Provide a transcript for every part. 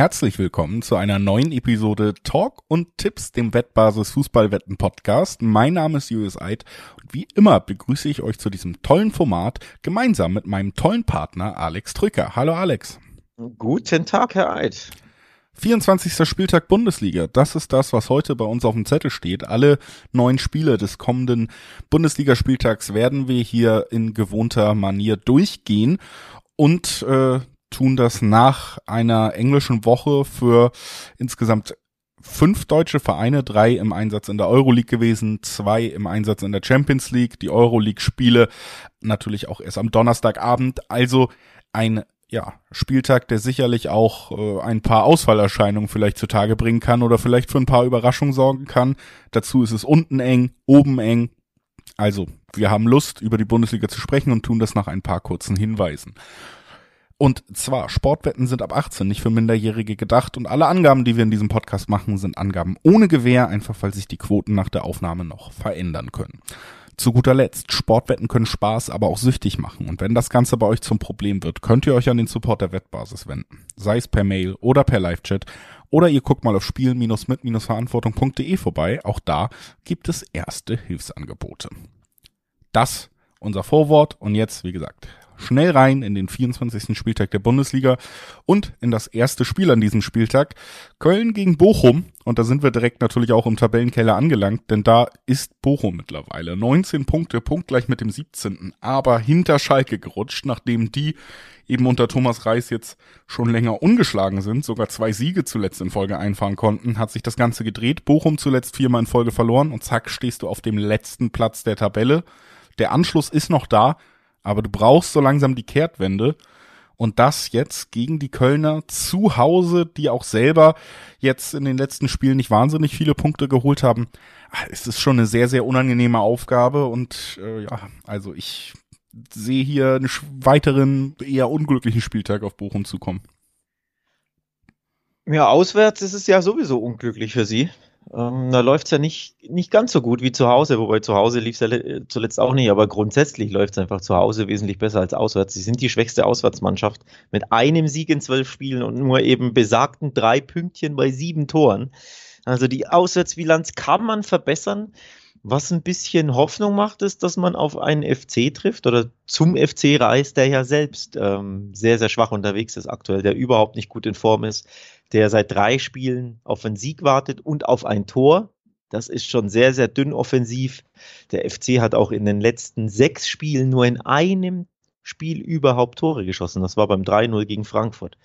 herzlich willkommen zu einer neuen Episode Talk und Tipps, dem Wettbasis Fußballwetten Podcast. Mein Name ist Julius Eid und wie immer begrüße ich euch zu diesem tollen Format gemeinsam mit meinem tollen Partner Alex Trücker. Hallo Alex. Guten Tag, Herr Eid. 24. Spieltag Bundesliga. Das ist das, was heute bei uns auf dem Zettel steht. Alle neun Spiele des kommenden Bundesligaspieltags werden wir hier in gewohnter Manier durchgehen und äh, tun das nach einer englischen Woche für insgesamt fünf deutsche Vereine, drei im Einsatz in der Euroleague gewesen, zwei im Einsatz in der Champions League, die Euroleague-Spiele natürlich auch erst am Donnerstagabend. Also ein ja, Spieltag, der sicherlich auch äh, ein paar Ausfallerscheinungen vielleicht zutage bringen kann oder vielleicht für ein paar Überraschungen sorgen kann. Dazu ist es unten eng, oben eng. Also, wir haben Lust, über die Bundesliga zu sprechen und tun das nach ein paar kurzen Hinweisen. Und zwar, Sportwetten sind ab 18 nicht für Minderjährige gedacht und alle Angaben, die wir in diesem Podcast machen, sind Angaben ohne Gewähr, einfach weil sich die Quoten nach der Aufnahme noch verändern können. Zu guter Letzt, Sportwetten können Spaß, aber auch süchtig machen. Und wenn das Ganze bei euch zum Problem wird, könnt ihr euch an den Support der Wettbasis wenden. Sei es per Mail oder per Live-Chat. Oder ihr guckt mal auf spielen-mit-verantwortung.de vorbei. Auch da gibt es erste Hilfsangebote. Das unser Vorwort. Und jetzt, wie gesagt, schnell rein in den 24. Spieltag der Bundesliga und in das erste Spiel an diesem Spieltag. Köln gegen Bochum. Und da sind wir direkt natürlich auch im Tabellenkeller angelangt, denn da ist Bochum mittlerweile. 19 Punkte, punktgleich mit dem 17. Aber hinter Schalke gerutscht, nachdem die eben unter Thomas Reis jetzt schon länger ungeschlagen sind, sogar zwei Siege zuletzt in Folge einfahren konnten, hat sich das Ganze gedreht. Bochum zuletzt viermal in Folge verloren und zack stehst du auf dem letzten Platz der Tabelle. Der Anschluss ist noch da, aber du brauchst so langsam die Kehrtwende. Und das jetzt gegen die Kölner zu Hause, die auch selber jetzt in den letzten Spielen nicht wahnsinnig viele Punkte geholt haben, ah, es ist schon eine sehr, sehr unangenehme Aufgabe. Und äh, ja, also ich sehe hier einen weiteren, eher unglücklichen Spieltag auf Bochum zukommen. Ja, auswärts ist es ja sowieso unglücklich für sie. Ähm, da läuft es ja nicht, nicht ganz so gut wie zu Hause, wobei zu Hause lief es ja zuletzt auch nicht, aber grundsätzlich läuft es einfach zu Hause wesentlich besser als auswärts. Sie sind die schwächste Auswärtsmannschaft mit einem Sieg in zwölf Spielen und nur eben besagten drei Pünktchen bei sieben Toren. Also die Auswärtsbilanz kann man verbessern. Was ein bisschen Hoffnung macht, ist, dass man auf einen FC trifft oder zum FC reist, der ja selbst ähm, sehr, sehr schwach unterwegs ist aktuell, der überhaupt nicht gut in Form ist, der seit drei Spielen auf einen Sieg wartet und auf ein Tor. Das ist schon sehr, sehr dünn offensiv. Der FC hat auch in den letzten sechs Spielen nur in einem Spiel überhaupt Tore geschossen. Das war beim 3-0 gegen Frankfurt.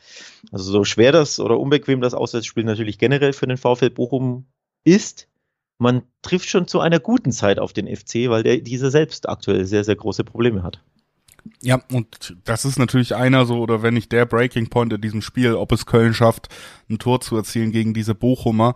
Also so schwer das oder unbequem das Auswärtsspiel natürlich generell für den VfL Bochum ist, man trifft schon zu einer guten Zeit auf den FC, weil der dieser selbst aktuell sehr, sehr große Probleme hat. Ja, und das ist natürlich einer so, oder wenn nicht der Breaking Point in diesem Spiel, ob es Köln schafft, ein Tor zu erzielen gegen diese Bochumer.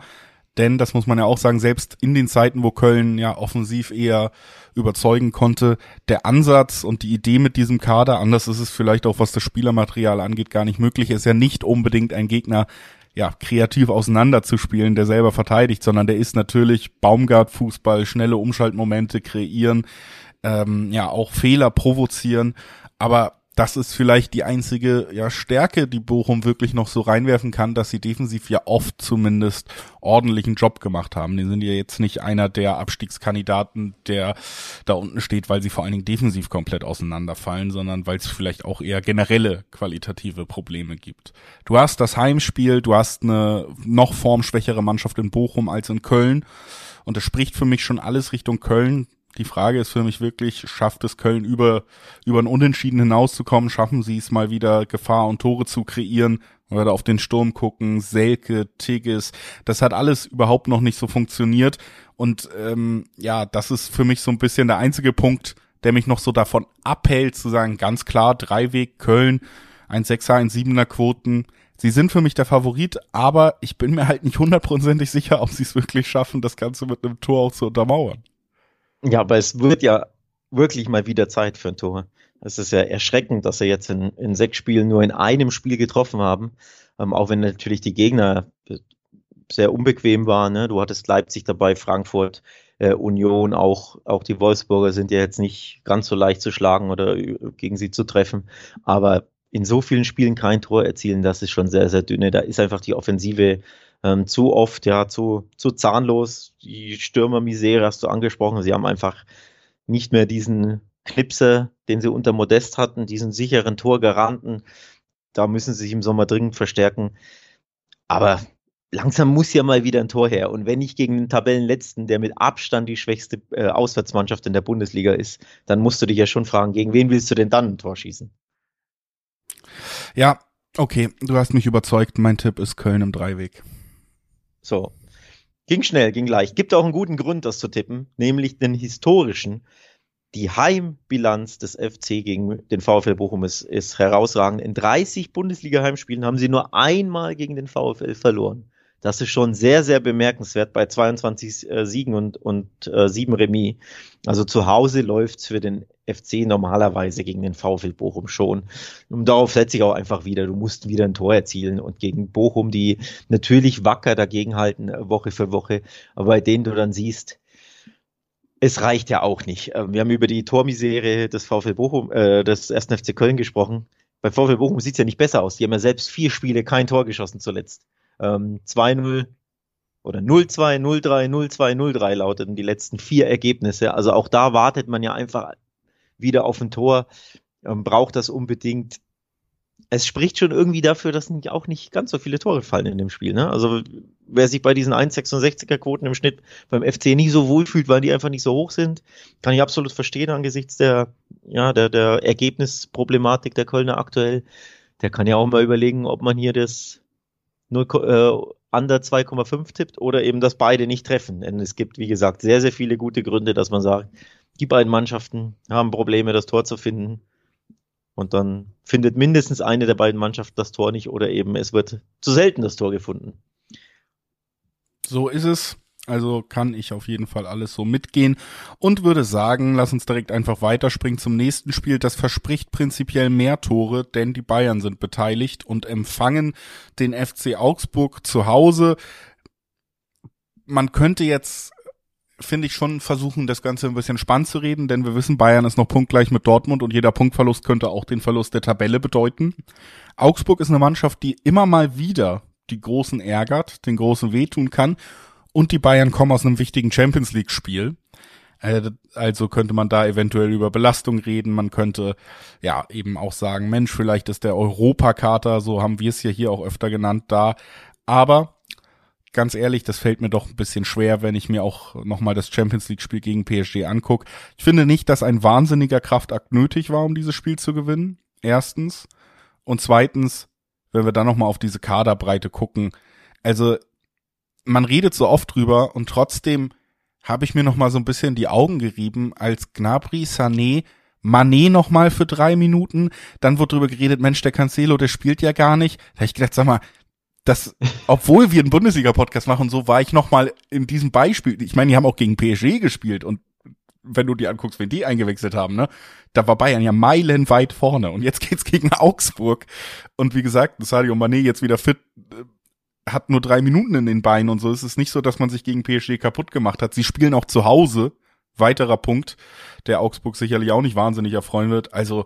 Denn, das muss man ja auch sagen, selbst in den Zeiten, wo Köln ja offensiv eher überzeugen konnte, der Ansatz und die Idee mit diesem Kader, anders ist es vielleicht auch, was das Spielermaterial angeht, gar nicht möglich, ist ja nicht unbedingt ein Gegner, ja, kreativ auseinanderzuspielen, der selber verteidigt, sondern der ist natürlich Baumgart-Fußball, schnelle Umschaltmomente kreieren, ähm, ja auch Fehler provozieren. Aber das ist vielleicht die einzige ja, Stärke, die Bochum wirklich noch so reinwerfen kann, dass sie defensiv ja oft zumindest ordentlichen Job gemacht haben. Die sind ja jetzt nicht einer der Abstiegskandidaten, der da unten steht, weil sie vor allen Dingen defensiv komplett auseinanderfallen, sondern weil es vielleicht auch eher generelle qualitative Probleme gibt. Du hast das Heimspiel, du hast eine noch formschwächere Mannschaft in Bochum als in Köln. Und es spricht für mich schon alles Richtung Köln. Die Frage ist für mich wirklich, schafft es Köln über, über ein Unentschieden hinauszukommen? Schaffen sie es mal wieder, Gefahr und Tore zu kreieren? Oder auf den Sturm gucken, Selke, Tigges, das hat alles überhaupt noch nicht so funktioniert. Und ähm, ja, das ist für mich so ein bisschen der einzige Punkt, der mich noch so davon abhält, zu sagen, ganz klar, Dreiweg, Köln, ein Sechser, ein Siebener Quoten. Sie sind für mich der Favorit, aber ich bin mir halt nicht hundertprozentig sicher, ob sie es wirklich schaffen, das Ganze mit einem Tor auch zu untermauern. Ja, aber es wird ja wirklich mal wieder Zeit für ein Tor. Es ist ja erschreckend, dass sie jetzt in, in sechs Spielen nur in einem Spiel getroffen haben. Ähm, auch wenn natürlich die Gegner sehr unbequem waren. Ne? Du hattest Leipzig dabei, Frankfurt, äh, Union, auch, auch die Wolfsburger sind ja jetzt nicht ganz so leicht zu schlagen oder gegen sie zu treffen. Aber in so vielen Spielen kein Tor erzielen, das ist schon sehr, sehr dünne. Da ist einfach die Offensive ähm, zu oft, ja, zu, zu zahnlos. Die Stürmermisere hast du angesprochen. Sie haben einfach nicht mehr diesen Knipse, den sie unter Modest hatten, diesen sicheren Torgaranten. Da müssen sie sich im Sommer dringend verstärken. Aber langsam muss ja mal wieder ein Tor her. Und wenn nicht gegen den Tabellenletzten, der mit Abstand die schwächste äh, Auswärtsmannschaft in der Bundesliga ist, dann musst du dich ja schon fragen, gegen wen willst du denn dann ein Tor schießen? Ja, okay, du hast mich überzeugt. Mein Tipp ist Köln im Dreiweg. So. Ging schnell, ging leicht. Gibt auch einen guten Grund, das zu tippen, nämlich den historischen. Die Heimbilanz des FC gegen den VfL Bochum ist, ist herausragend. In 30 Bundesliga-Heimspielen haben sie nur einmal gegen den VfL verloren. Das ist schon sehr, sehr bemerkenswert bei 22 äh, Siegen und, und äh, 7 Remis. Also zu Hause läuft's für den FC normalerweise gegen den VfL Bochum schon. Und darauf setze ich auch einfach wieder. Du musst wieder ein Tor erzielen und gegen Bochum, die natürlich wacker dagegenhalten, äh, Woche für Woche, aber bei denen du dann siehst, es reicht ja auch nicht. Ähm, wir haben über die Tormisere des VfL Bochum, äh, des 1. FC Köln gesprochen. Bei VfL Bochum sieht's ja nicht besser aus. Die haben ja selbst vier Spiele kein Tor geschossen zuletzt. Ähm, 2-0 oder 0-2, 0-3, 0-2, 0-3 lauteten die letzten vier Ergebnisse. Also auch da wartet man ja einfach wieder auf ein Tor, ähm, braucht das unbedingt. Es spricht schon irgendwie dafür, dass nicht, auch nicht ganz so viele Tore fallen in dem Spiel. Ne? Also wer sich bei diesen 1,66er Quoten im Schnitt beim FC nicht so wohl fühlt, weil die einfach nicht so hoch sind, kann ich absolut verstehen angesichts der, ja, der, der Ergebnisproblematik der Kölner aktuell. Der kann ja auch mal überlegen, ob man hier das 0, äh, under 2,5 tippt oder eben, dass beide nicht treffen. Denn es gibt, wie gesagt, sehr, sehr viele gute Gründe, dass man sagt, die beiden Mannschaften haben Probleme, das Tor zu finden. Und dann findet mindestens eine der beiden Mannschaften das Tor nicht oder eben es wird zu selten das Tor gefunden. So ist es. Also kann ich auf jeden Fall alles so mitgehen und würde sagen, lass uns direkt einfach weiterspringen zum nächsten Spiel. Das verspricht prinzipiell mehr Tore, denn die Bayern sind beteiligt und empfangen den FC Augsburg zu Hause. Man könnte jetzt finde ich schon versuchen, das Ganze ein bisschen spannend zu reden, denn wir wissen, Bayern ist noch punktgleich mit Dortmund und jeder Punktverlust könnte auch den Verlust der Tabelle bedeuten. Augsburg ist eine Mannschaft, die immer mal wieder die Großen ärgert, den Großen wehtun kann und die Bayern kommen aus einem wichtigen Champions League Spiel. Äh, also könnte man da eventuell über Belastung reden. Man könnte ja eben auch sagen, Mensch, vielleicht ist der Europakater, so haben wir es ja hier auch öfter genannt, da. Aber ganz ehrlich, das fällt mir doch ein bisschen schwer, wenn ich mir auch nochmal das Champions League Spiel gegen PSG angucke. Ich finde nicht, dass ein wahnsinniger Kraftakt nötig war, um dieses Spiel zu gewinnen. Erstens. Und zweitens, wenn wir dann nochmal auf diese Kaderbreite gucken. Also man redet so oft drüber und trotzdem habe ich mir noch mal so ein bisschen die Augen gerieben, als Gnabry, Sané, Mané noch mal für drei Minuten, dann wurde drüber geredet, Mensch, der Cancelo, der spielt ja gar nicht. Da habe ich gedacht, sag mal, das, obwohl wir einen Bundesliga-Podcast machen, so war ich noch mal in diesem Beispiel. Ich meine, die haben auch gegen PSG gespielt und wenn du dir anguckst, wenn die eingewechselt haben, ne, da war Bayern ja meilenweit vorne und jetzt geht's gegen Augsburg und wie gesagt, Sadio Mané jetzt wieder fit, hat nur drei Minuten in den Beinen und so. Es ist nicht so, dass man sich gegen PSG kaputt gemacht hat. Sie spielen auch zu Hause. Weiterer Punkt, der Augsburg sicherlich auch nicht wahnsinnig erfreuen wird. Also,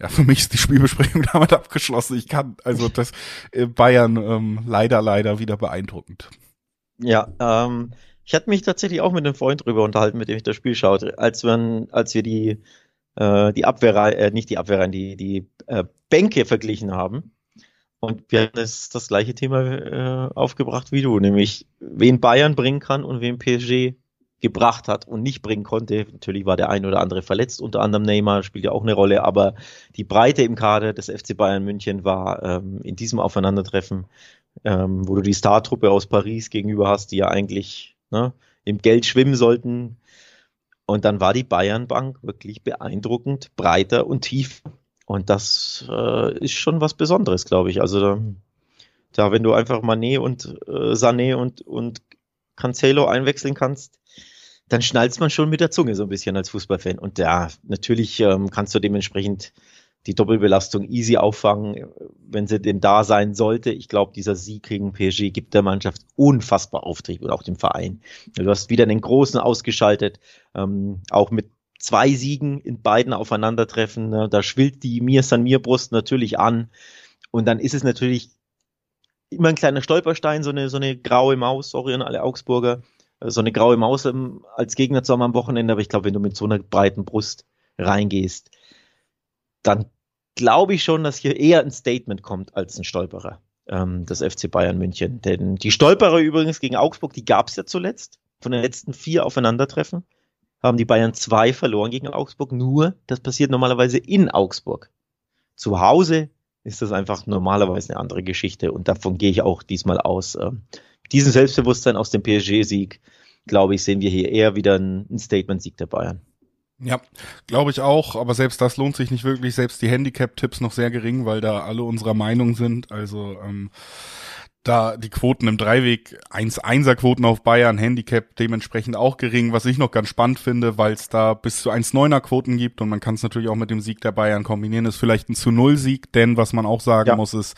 ja, für mich ist die Spielbesprechung damit abgeschlossen. Ich kann, also das äh, Bayern ähm, leider, leider wieder beeindruckend. Ja, ähm, ich hatte mich tatsächlich auch mit einem Freund drüber unterhalten, mit dem ich das Spiel schaute, als wir, als wir die, äh, die Abwehr, äh, nicht die Abwehr, die, die äh, Bänke verglichen haben. Und wir haben das, das gleiche Thema äh, aufgebracht wie du, nämlich wen Bayern bringen kann und wen PSG gebracht hat und nicht bringen konnte. Natürlich war der ein oder andere verletzt, unter anderem Neymar spielt ja auch eine Rolle, aber die Breite im Kader des FC Bayern München war ähm, in diesem Aufeinandertreffen, ähm, wo du die Startruppe aus Paris gegenüber hast, die ja eigentlich ne, im Geld schwimmen sollten. Und dann war die Bayern Bank wirklich beeindruckend breiter und tief und das äh, ist schon was Besonderes, glaube ich. Also da, da, wenn du einfach Manet und äh, Sané und, und Cancelo einwechseln kannst, dann schnallst man schon mit der Zunge so ein bisschen als Fußballfan. Und ja, natürlich ähm, kannst du dementsprechend die Doppelbelastung easy auffangen, wenn sie denn da sein sollte. Ich glaube, dieser Sieg gegen PSG gibt der Mannschaft unfassbar Auftrieb und auch dem Verein. Du hast wieder einen großen ausgeschaltet, ähm, auch mit zwei Siegen in beiden Aufeinandertreffen. Ne? Da schwillt die Mir San Mir Brust natürlich an. Und dann ist es natürlich immer ein kleiner Stolperstein, so eine, so eine graue Maus, sorry an alle Augsburger, äh, so eine graue Maus ähm, als Gegner zu haben am Wochenende. Aber ich glaube, wenn du mit so einer breiten Brust reingehst, dann glaube ich schon, dass hier eher ein Statement kommt als ein Stolperer ähm, des FC Bayern München. Denn die Stolperer übrigens gegen Augsburg, die gab es ja zuletzt. Von den letzten vier Aufeinandertreffen haben die Bayern zwei verloren gegen Augsburg. Nur, das passiert normalerweise in Augsburg. Zu Hause ist das einfach normalerweise eine andere Geschichte und davon gehe ich auch diesmal aus. Ähm, diesen Selbstbewusstsein aus dem PSG-Sieg, glaube ich, sehen wir hier eher wieder einen Statement-Sieg der Bayern. Ja, glaube ich auch, aber selbst das lohnt sich nicht wirklich, selbst die Handicap-Tipps noch sehr gering, weil da alle unserer Meinung sind. Also ähm, da die Quoten im Dreiweg, 1-1er-Quoten auf Bayern, Handicap dementsprechend auch gering, was ich noch ganz spannend finde, weil es da bis zu 1-9er-Quoten gibt und man kann es natürlich auch mit dem Sieg der Bayern kombinieren, ist vielleicht ein zu Null-Sieg, denn was man auch sagen ja. muss, ist,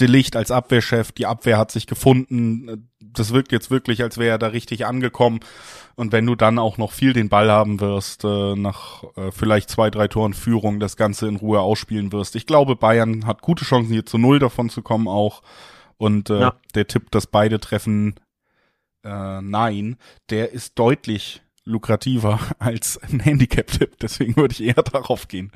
Delicht als Abwehrchef, die Abwehr hat sich gefunden, das wirkt jetzt wirklich, als wäre er da richtig angekommen und wenn du dann auch noch viel den Ball haben wirst, äh, nach äh, vielleicht zwei, drei Toren Führung das Ganze in Ruhe ausspielen wirst. Ich glaube, Bayern hat gute Chancen hier zu Null davon zu kommen auch und äh, ja. der Tipp, dass beide treffen, äh, nein, der ist deutlich lukrativer als ein Handicap-Tipp. Deswegen würde ich eher darauf gehen.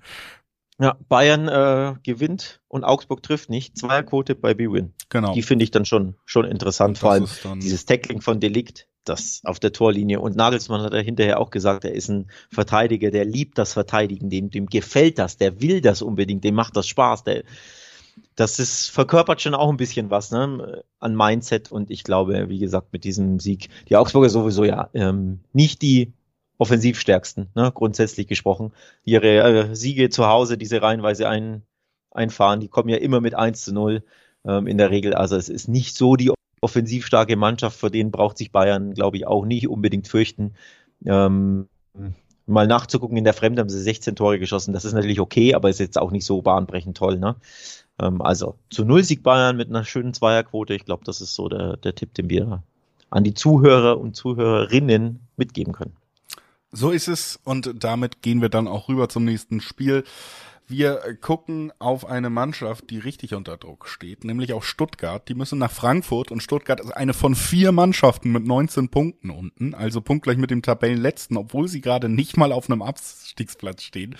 Ja, Bayern äh, gewinnt und Augsburg trifft nicht. Zweierquote bei B-Win. Genau. Die finde ich dann schon, schon interessant. Vor allem dieses Tackling von Delikt, das auf der Torlinie. Und Nagelsmann hat ja hinterher auch gesagt, er ist ein Verteidiger, der liebt das Verteidigen, dem, dem gefällt das, der will das unbedingt, dem macht das Spaß, der, das ist, verkörpert schon auch ein bisschen was ne, an Mindset und ich glaube, wie gesagt, mit diesem Sieg, die Augsburger sowieso ja ähm, nicht die offensivstärksten, ne, grundsätzlich gesprochen. Ihre äh, Siege zu Hause, diese reihenweise ein, einfahren, die kommen ja immer mit 1 zu 0 ähm, in der Regel. Also es ist nicht so die offensivstarke Mannschaft, vor denen braucht sich Bayern, glaube ich, auch nicht unbedingt fürchten. Ähm, mal nachzugucken, in der Fremde haben sie 16 Tore geschossen. Das ist natürlich okay, aber ist jetzt auch nicht so bahnbrechend toll. Ne? Ähm, also zu Null Sieg Bayern mit einer schönen Zweierquote. Ich glaube, das ist so der, der Tipp, den wir an die Zuhörer und Zuhörerinnen mitgeben können. So ist es und damit gehen wir dann auch rüber zum nächsten Spiel. Wir gucken auf eine Mannschaft, die richtig unter Druck steht, nämlich auf Stuttgart. Die müssen nach Frankfurt und Stuttgart ist eine von vier Mannschaften mit 19 Punkten unten, also punktgleich mit dem Tabellenletzten, obwohl sie gerade nicht mal auf einem Abstiegsplatz stehen.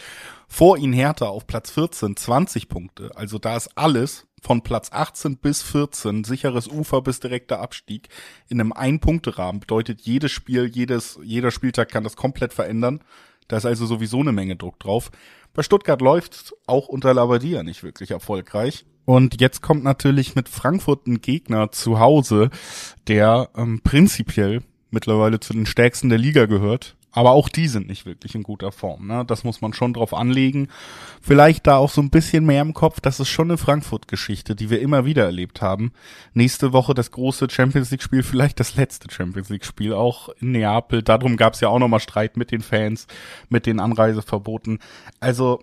Vor ihnen Hertha auf Platz 14, 20 Punkte. Also da ist alles von Platz 18 bis 14, sicheres Ufer bis direkter Abstieg in einem Ein-Punkte-Rahmen. Bedeutet, jedes Spiel, jedes, jeder Spieltag kann das komplett verändern. Da ist also sowieso eine Menge Druck drauf. Bei Stuttgart läuft auch unter Labadia nicht wirklich erfolgreich. Und jetzt kommt natürlich mit Frankfurt ein Gegner zu Hause, der ähm, prinzipiell mittlerweile zu den stärksten der Liga gehört. Aber auch die sind nicht wirklich in guter Form. Ne? Das muss man schon drauf anlegen. Vielleicht da auch so ein bisschen mehr im Kopf. Das ist schon eine Frankfurt-Geschichte, die wir immer wieder erlebt haben. Nächste Woche das große Champions League-Spiel, vielleicht das letzte Champions League-Spiel auch in Neapel. Darum gab es ja auch nochmal Streit mit den Fans, mit den Anreiseverboten. Also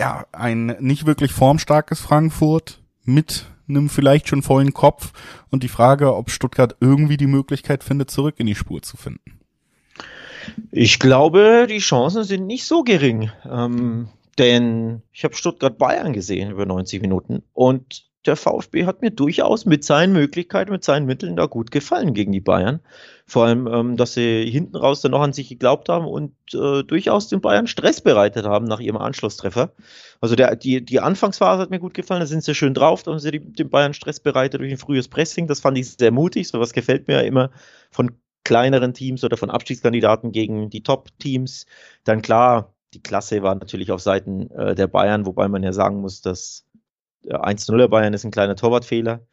ja, ein nicht wirklich formstarkes Frankfurt mit einem vielleicht schon vollen Kopf und die Frage, ob Stuttgart irgendwie die Möglichkeit findet, zurück in die Spur zu finden. Ich glaube, die Chancen sind nicht so gering. Ähm, denn ich habe Stuttgart-Bayern gesehen über 90 Minuten und der VfB hat mir durchaus mit seinen Möglichkeiten, mit seinen Mitteln da gut gefallen gegen die Bayern. Vor allem, ähm, dass sie hinten raus dann noch an sich geglaubt haben und äh, durchaus den Bayern Stress bereitet haben nach ihrem Anschlusstreffer. Also der, die, die Anfangsphase hat mir gut gefallen, da sind sie schön drauf, da haben sie den Bayern Stress bereitet durch ein frühes Pressing. Das fand ich sehr mutig, sowas gefällt mir ja immer von kleineren Teams oder von Abstiegskandidaten gegen die Top-Teams. Dann klar, die Klasse war natürlich auf Seiten äh, der Bayern, wobei man ja sagen muss, dass äh, 1-0er Bayern ist ein kleiner Torwartfehler.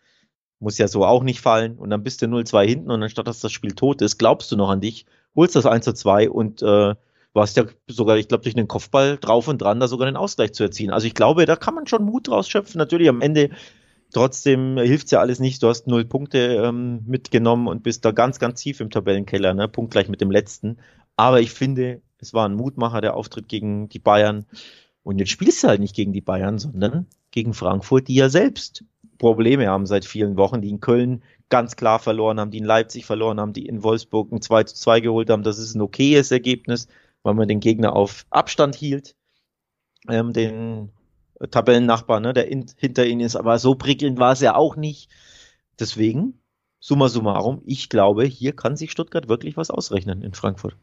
Muss ja so auch nicht fallen. Und dann bist du 0-2 hinten und anstatt dass das Spiel tot ist, glaubst du noch an dich, holst das 1-2 und äh, warst ja sogar, ich glaube, durch den Kopfball drauf und dran, da sogar den Ausgleich zu erzielen. Also ich glaube, da kann man schon Mut rausschöpfen. Natürlich am Ende Trotzdem hilft's ja alles nicht. Du hast null Punkte ähm, mitgenommen und bist da ganz, ganz tief im Tabellenkeller, ne? punktgleich mit dem letzten. Aber ich finde, es war ein Mutmacher, der Auftritt gegen die Bayern. Und jetzt spielst du halt nicht gegen die Bayern, sondern gegen Frankfurt, die ja selbst Probleme haben seit vielen Wochen, die in Köln ganz klar verloren haben, die in Leipzig verloren haben, die in Wolfsburg ein 2 zu 2 geholt haben. Das ist ein okayes Ergebnis. weil man den Gegner auf Abstand hielt, ähm, den Tabellennachbar, ne, der in, hinter ihnen ist, aber so prickelnd war es ja auch nicht. Deswegen, summa summarum, ich glaube, hier kann sich Stuttgart wirklich was ausrechnen in Frankfurt.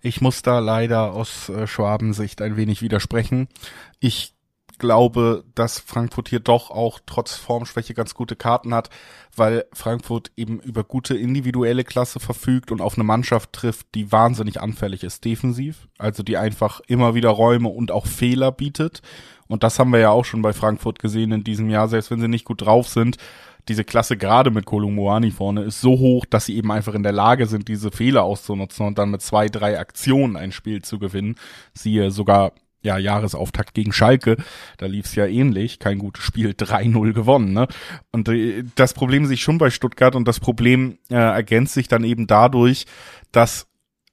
Ich muss da leider aus äh, Schwabensicht ein wenig widersprechen. Ich glaube, dass Frankfurt hier doch auch trotz Formschwäche ganz gute Karten hat, weil Frankfurt eben über gute individuelle Klasse verfügt und auf eine Mannschaft trifft, die wahnsinnig anfällig ist defensiv, also die einfach immer wieder Räume und auch Fehler bietet. Und das haben wir ja auch schon bei Frankfurt gesehen in diesem Jahr, selbst wenn sie nicht gut drauf sind, diese Klasse gerade mit Kolumuani vorne ist so hoch, dass sie eben einfach in der Lage sind, diese Fehler auszunutzen und dann mit zwei, drei Aktionen ein Spiel zu gewinnen. Siehe sogar ja, Jahresauftakt gegen Schalke, da lief's ja ähnlich, kein gutes Spiel, 3-0 gewonnen, ne? Und äh, das Problem sich schon bei Stuttgart und das Problem äh, ergänzt sich dann eben dadurch, dass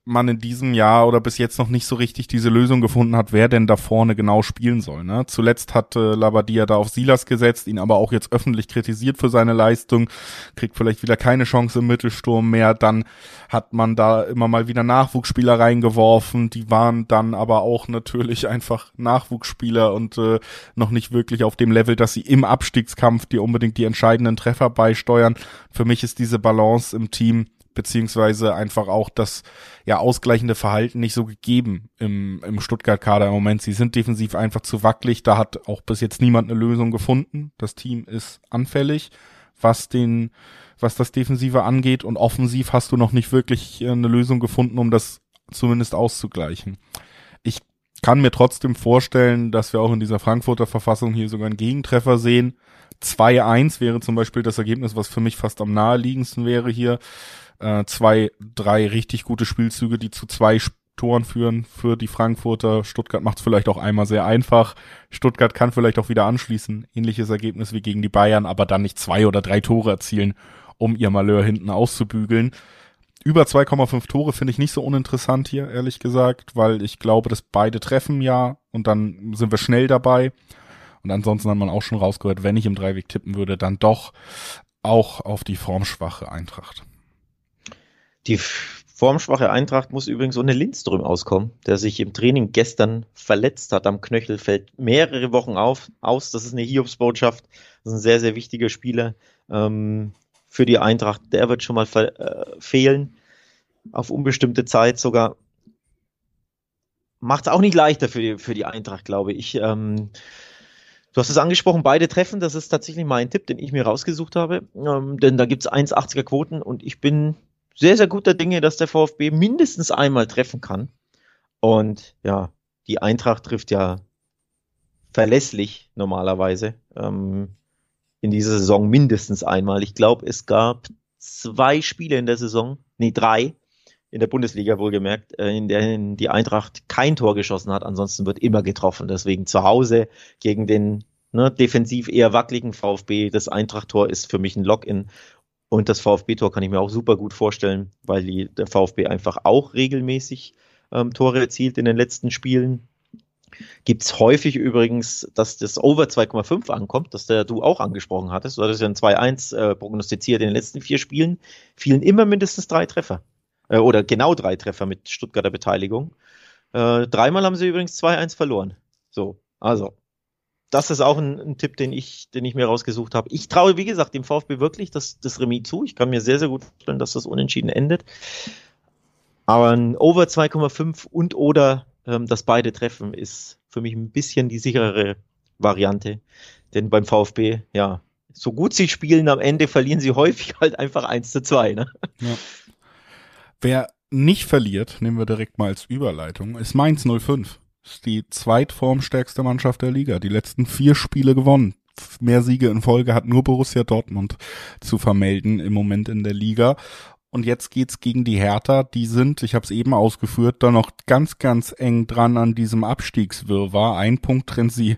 man in diesem Jahr oder bis jetzt noch nicht so richtig diese Lösung gefunden hat, wer denn da vorne genau spielen soll. Ne? Zuletzt hat äh, Labadia da auf Silas gesetzt, ihn aber auch jetzt öffentlich kritisiert für seine Leistung, kriegt vielleicht wieder keine Chance im Mittelsturm mehr. Dann hat man da immer mal wieder Nachwuchsspieler reingeworfen, die waren dann aber auch natürlich einfach Nachwuchsspieler und äh, noch nicht wirklich auf dem Level, dass sie im Abstiegskampf dir unbedingt die entscheidenden Treffer beisteuern. Für mich ist diese Balance im Team beziehungsweise einfach auch das ja ausgleichende Verhalten nicht so gegeben im, im Stuttgart-Kader im Moment. Sie sind defensiv einfach zu wackelig. Da hat auch bis jetzt niemand eine Lösung gefunden. Das Team ist anfällig, was den, was das Defensive angeht. Und offensiv hast du noch nicht wirklich eine Lösung gefunden, um das zumindest auszugleichen. Ich kann mir trotzdem vorstellen, dass wir auch in dieser Frankfurter Verfassung hier sogar einen Gegentreffer sehen. 2-1 wäre zum Beispiel das Ergebnis, was für mich fast am naheliegendsten wäre hier äh, zwei, drei richtig gute Spielzüge, die zu zwei Toren führen für die Frankfurter. Stuttgart macht es vielleicht auch einmal sehr einfach. Stuttgart kann vielleicht auch wieder anschließen. Ähnliches Ergebnis wie gegen die Bayern, aber dann nicht zwei oder drei Tore erzielen, um ihr Malheur hinten auszubügeln. Über 2,5 Tore finde ich nicht so uninteressant hier, ehrlich gesagt, weil ich glaube, dass beide treffen ja und dann sind wir schnell dabei. Und ansonsten hat man auch schon rausgehört, wenn ich im Dreiweg tippen würde, dann doch auch auf die formschwache Eintracht. Die formschwache Eintracht muss übrigens ohne Lindström auskommen, der sich im Training gestern verletzt hat am Knöchel, fällt mehrere Wochen auf, aus. Das ist eine Hiobsbotschaft. Das ist ein sehr, sehr wichtiger Spieler ähm, für die Eintracht. Der wird schon mal äh, fehlen. Auf unbestimmte Zeit sogar. Macht es auch nicht leichter für die, für die Eintracht, glaube ich. Ähm, Du hast es angesprochen, beide treffen. Das ist tatsächlich mein Tipp, den ich mir rausgesucht habe. Ähm, denn da gibt es 1,80er Quoten und ich bin sehr, sehr guter Dinge, dass der VfB mindestens einmal treffen kann. Und ja, die Eintracht trifft ja verlässlich normalerweise ähm, in dieser Saison mindestens einmal. Ich glaube, es gab zwei Spiele in der Saison, nee, drei in der Bundesliga wohlgemerkt, äh, in denen die Eintracht kein Tor geschossen hat. Ansonsten wird immer getroffen. Deswegen zu Hause gegen den ne, defensiv eher wackeligen VfB. Das Eintracht-Tor ist für mich ein Lock-in. Und das VfB-Tor kann ich mir auch super gut vorstellen, weil die, der VfB einfach auch regelmäßig ähm, Tore erzielt in den letzten Spielen. Gibt es häufig übrigens, dass das Over 2,5 ankommt, das der du auch angesprochen hattest. Du hattest ja ein 2-1 äh, prognostiziert in den letzten vier Spielen. Fielen immer mindestens drei Treffer. Äh, oder genau drei Treffer mit Stuttgarter Beteiligung. Äh, dreimal haben sie übrigens 2-1 verloren. So, also das ist auch ein, ein, Tipp, den ich, den ich mir rausgesucht habe. Ich traue, wie gesagt, dem VfB wirklich das, das Remis zu. Ich kann mir sehr, sehr gut vorstellen, dass das unentschieden endet. Aber ein Over 2,5 und oder ähm, das beide treffen ist für mich ein bisschen die sicherere Variante. Denn beim VfB, ja, so gut sie spielen, am Ende verlieren sie häufig halt einfach 1 zu 2. Ne? Ja. Wer nicht verliert, nehmen wir direkt mal als Überleitung, ist Mainz 05 ist die zweitformstärkste Mannschaft der Liga. Die letzten vier Spiele gewonnen. Mehr Siege in Folge hat nur Borussia Dortmund zu vermelden im Moment in der Liga. Und jetzt geht's gegen die Hertha. Die sind, ich habe es eben ausgeführt, da noch ganz, ganz eng dran an diesem Abstiegswirrwarr. Ein Punkt trennt sie,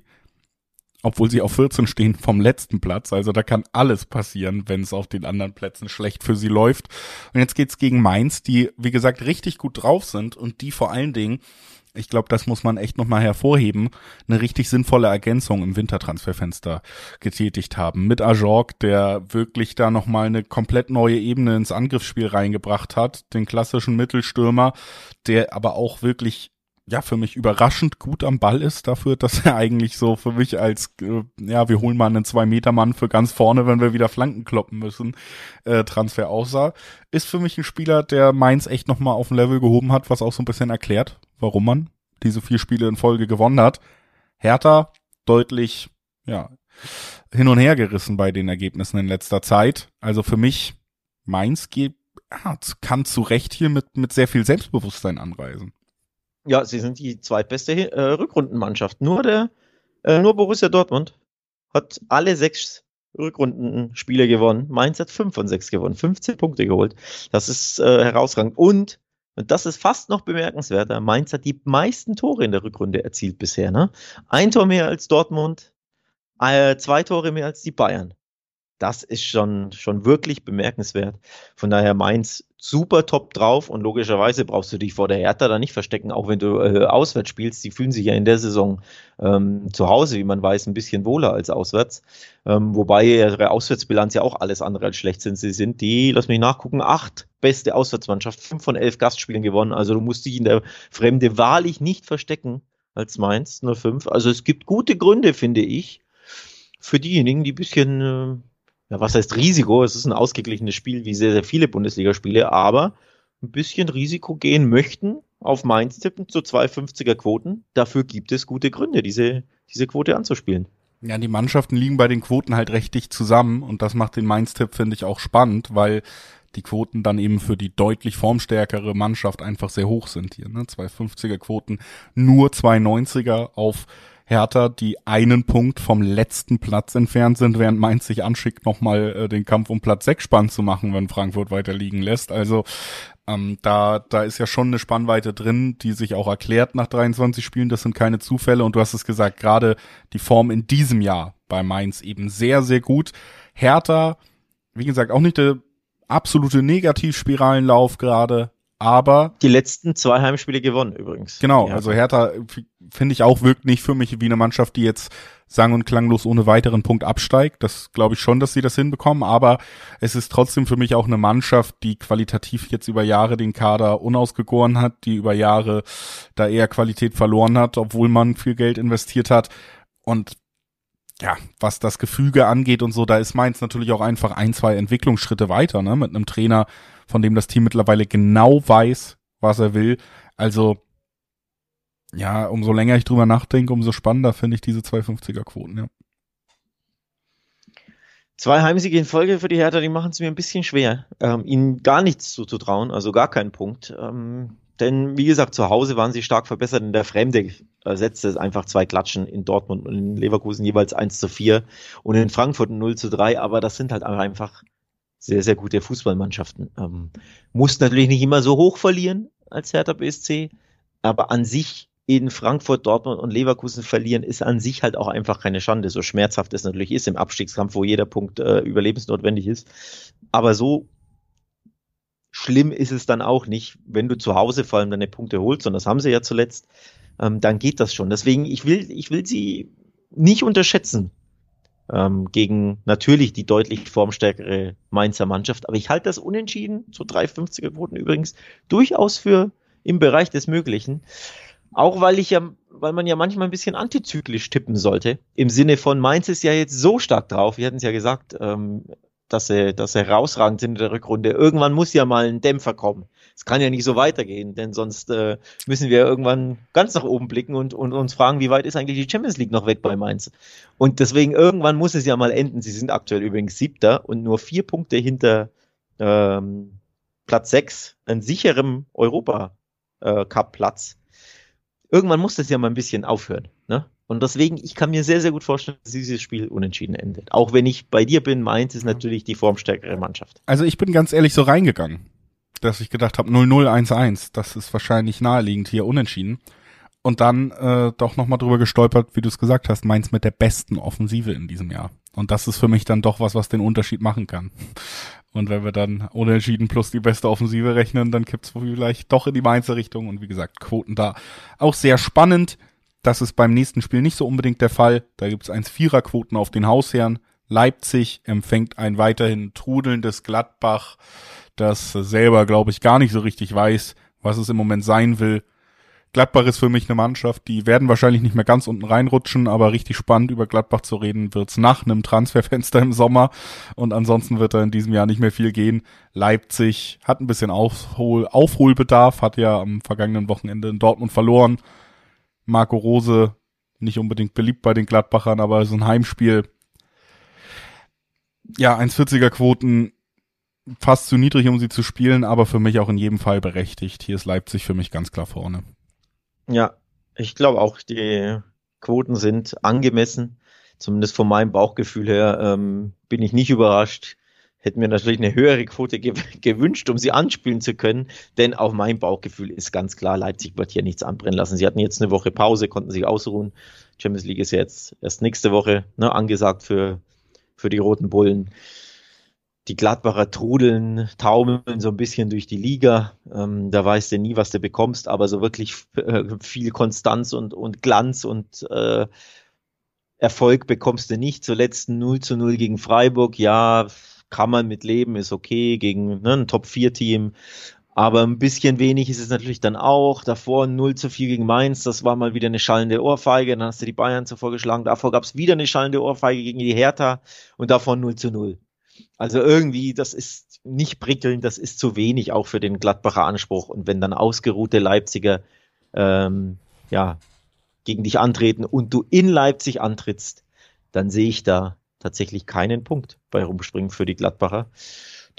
obwohl sie auf 14 stehen, vom letzten Platz. Also da kann alles passieren, wenn es auf den anderen Plätzen schlecht für sie läuft. Und jetzt geht's gegen Mainz, die, wie gesagt, richtig gut drauf sind und die vor allen Dingen ich glaube, das muss man echt nochmal hervorheben, eine richtig sinnvolle Ergänzung im Wintertransferfenster getätigt haben. Mit Ajorg, der wirklich da nochmal eine komplett neue Ebene ins Angriffsspiel reingebracht hat, den klassischen Mittelstürmer, der aber auch wirklich ja für mich überraschend gut am Ball ist dafür, dass er eigentlich so für mich als äh, ja wir holen mal einen zwei Meter Mann für ganz vorne, wenn wir wieder Flanken kloppen müssen, äh, Transfer aussah, ist für mich ein Spieler, der Mainz echt noch mal auf ein Level gehoben hat, was auch so ein bisschen erklärt, warum man diese vier Spiele in Folge gewonnen hat. Hertha deutlich ja hin und her gerissen bei den Ergebnissen in letzter Zeit. Also für mich Mainz geht ja, kann zu Recht hier mit mit sehr viel Selbstbewusstsein anreisen. Ja, sie sind die zweitbeste äh, Rückrundenmannschaft. Nur der, äh, nur Borussia Dortmund hat alle sechs Rückrundenspiele gewonnen. Mainz hat fünf von sechs gewonnen, 15 Punkte geholt. Das ist äh, herausragend. Und, und das ist fast noch bemerkenswerter, Mainz hat die meisten Tore in der Rückrunde erzielt bisher. Ne? Ein Tor mehr als Dortmund, äh, zwei Tore mehr als die Bayern das ist schon, schon wirklich bemerkenswert. Von daher Mainz super top drauf und logischerweise brauchst du dich vor der Hertha da nicht verstecken, auch wenn du äh, auswärts spielst. Die fühlen sich ja in der Saison ähm, zu Hause, wie man weiß, ein bisschen wohler als auswärts. Ähm, wobei ihre Auswärtsbilanz ja auch alles andere als schlecht sind. Sie sind die, lass mich nachgucken, acht beste Auswärtsmannschaft, fünf von elf Gastspielen gewonnen. Also du musst dich in der Fremde wahrlich nicht verstecken als Mainz 05. Also es gibt gute Gründe, finde ich, für diejenigen, die ein bisschen äh, ja, was heißt Risiko? Es ist ein ausgeglichenes Spiel, wie sehr, sehr viele Bundesligaspiele, aber ein bisschen Risiko gehen möchten, auf Mainz tippen zu 250er Quoten. Dafür gibt es gute Gründe, diese, diese Quote anzuspielen. Ja, die Mannschaften liegen bei den Quoten halt recht dicht zusammen und das macht den Mainz-Tipp, finde ich, auch spannend, weil die Quoten dann eben für die deutlich formstärkere Mannschaft einfach sehr hoch sind hier. Ne? 250er Quoten, nur 290er auf Hertha, die einen Punkt vom letzten Platz entfernt sind, während Mainz sich anschickt, nochmal äh, den Kampf um Platz 6 spannend zu machen, wenn Frankfurt weiter liegen lässt. Also ähm, da, da ist ja schon eine Spannweite drin, die sich auch erklärt nach 23 Spielen. Das sind keine Zufälle. Und du hast es gesagt, gerade die Form in diesem Jahr bei Mainz eben sehr, sehr gut. Hertha, wie gesagt, auch nicht der absolute Negativspiralenlauf gerade, aber die letzten zwei Heimspiele gewonnen übrigens. Genau, also Hertha finde ich auch wirkt nicht für mich wie eine Mannschaft, die jetzt sang- und klanglos ohne weiteren Punkt absteigt. Das glaube ich schon, dass sie das hinbekommen, aber es ist trotzdem für mich auch eine Mannschaft, die qualitativ jetzt über Jahre den Kader unausgegoren hat, die über Jahre da eher Qualität verloren hat, obwohl man viel Geld investiert hat und ja, was das Gefüge angeht und so, da ist Mainz natürlich auch einfach ein, zwei Entwicklungsschritte weiter, ne, mit einem Trainer, von dem das Team mittlerweile genau weiß, was er will. Also, ja, umso länger ich drüber nachdenke, umso spannender finde ich diese 250er Quoten, ja. Zwei Heimsiege in Folge für die Hertha, die machen es mir ein bisschen schwer, ähm, ihnen gar nichts zuzutrauen, also gar keinen Punkt. Ähm, denn wie gesagt, zu Hause waren sie stark verbessert. In der Fremde äh, setzte einfach zwei Klatschen in Dortmund und in Leverkusen jeweils 1 zu 4 und in Frankfurt 0 zu 3. Aber das sind halt einfach sehr, sehr gute Fußballmannschaften. Ähm, muss natürlich nicht immer so hoch verlieren als Hertha BSC, aber an sich in Frankfurt, Dortmund und Leverkusen verlieren, ist an sich halt auch einfach keine Schande, so schmerzhaft es natürlich ist im Abstiegskampf, wo jeder Punkt äh, überlebensnotwendig ist. Aber so schlimm ist es dann auch nicht, wenn du zu Hause vor allem deine Punkte holst, und das haben sie ja zuletzt, ähm, dann geht das schon. Deswegen, ich will, ich will sie nicht unterschätzen ähm, gegen natürlich die deutlich formstärkere Mainzer Mannschaft, aber ich halte das unentschieden, so 350er Quoten übrigens, durchaus für im Bereich des Möglichen. Auch weil ich ja, weil man ja manchmal ein bisschen antizyklisch tippen sollte. Im Sinne von Mainz ist ja jetzt so stark drauf. Wir hatten es ja gesagt, ähm, dass sie, dass sie herausragend sind in der Rückrunde. Irgendwann muss ja mal ein Dämpfer kommen. Es kann ja nicht so weitergehen, denn sonst äh, müssen wir irgendwann ganz nach oben blicken und, und uns fragen, wie weit ist eigentlich die Champions League noch weg bei Mainz? Und deswegen irgendwann muss es ja mal enden. Sie sind aktuell übrigens siebter und nur vier Punkte hinter ähm, Platz sechs, ein sicherem Europa-Cup-Platz. Äh, irgendwann muss das ja mal ein bisschen aufhören. Ne? Und deswegen, ich kann mir sehr, sehr gut vorstellen, dass dieses Spiel unentschieden endet. Auch wenn ich bei dir bin, Mainz ist natürlich die formstärkere Mannschaft. Also ich bin ganz ehrlich so reingegangen, dass ich gedacht habe, 0-0-1-1, das ist wahrscheinlich naheliegend hier unentschieden. Und dann äh, doch nochmal drüber gestolpert, wie du es gesagt hast, Mainz mit der besten Offensive in diesem Jahr. Und das ist für mich dann doch was, was den Unterschied machen kann. Und wenn wir dann unentschieden plus die beste Offensive rechnen, dann kippt's vielleicht doch in die Mainzer Richtung. Und wie gesagt, Quoten da auch sehr spannend. Das ist beim nächsten Spiel nicht so unbedingt der Fall. Da gibt's 1-4er-Quoten auf den Hausherren. Leipzig empfängt ein weiterhin trudelndes Gladbach, das selber, glaube ich, gar nicht so richtig weiß, was es im Moment sein will. Gladbach ist für mich eine Mannschaft, die werden wahrscheinlich nicht mehr ganz unten reinrutschen, aber richtig spannend über Gladbach zu reden wird's nach einem Transferfenster im Sommer und ansonsten wird da in diesem Jahr nicht mehr viel gehen. Leipzig hat ein bisschen Aufhol Aufholbedarf, hat ja am vergangenen Wochenende in Dortmund verloren. Marco Rose nicht unbedingt beliebt bei den Gladbachern, aber so ein Heimspiel. Ja, 1,40er Quoten fast zu niedrig, um sie zu spielen, aber für mich auch in jedem Fall berechtigt. Hier ist Leipzig für mich ganz klar vorne. Ja, ich glaube auch, die Quoten sind angemessen. Zumindest von meinem Bauchgefühl her ähm, bin ich nicht überrascht. Hätte mir natürlich eine höhere Quote ge gewünscht, um sie anspielen zu können. Denn auch mein Bauchgefühl ist ganz klar, Leipzig wird hier nichts anbrennen lassen. Sie hatten jetzt eine Woche Pause, konnten sich ausruhen. Champions League ist jetzt erst nächste Woche ne, angesagt für, für die Roten Bullen die Gladbacher trudeln, taumeln so ein bisschen durch die Liga. Ähm, da weißt du nie, was du bekommst, aber so wirklich äh, viel Konstanz und, und Glanz und äh, Erfolg bekommst du nicht. Zuletzt 0 zu 0 gegen Freiburg, ja, kann man mit leben, ist okay, gegen ne, ein Top-4-Team. Aber ein bisschen wenig ist es natürlich dann auch. Davor 0 zu 4 gegen Mainz, das war mal wieder eine schallende Ohrfeige. Dann hast du die Bayern zuvor geschlagen. Davor gab es wieder eine schallende Ohrfeige gegen die Hertha und davor 0 zu 0. Also irgendwie, das ist nicht prickelnd, das ist zu wenig auch für den Gladbacher Anspruch. Und wenn dann ausgeruhte Leipziger ähm, ja, gegen dich antreten und du in Leipzig antrittst, dann sehe ich da tatsächlich keinen Punkt bei Rumspringen für die Gladbacher.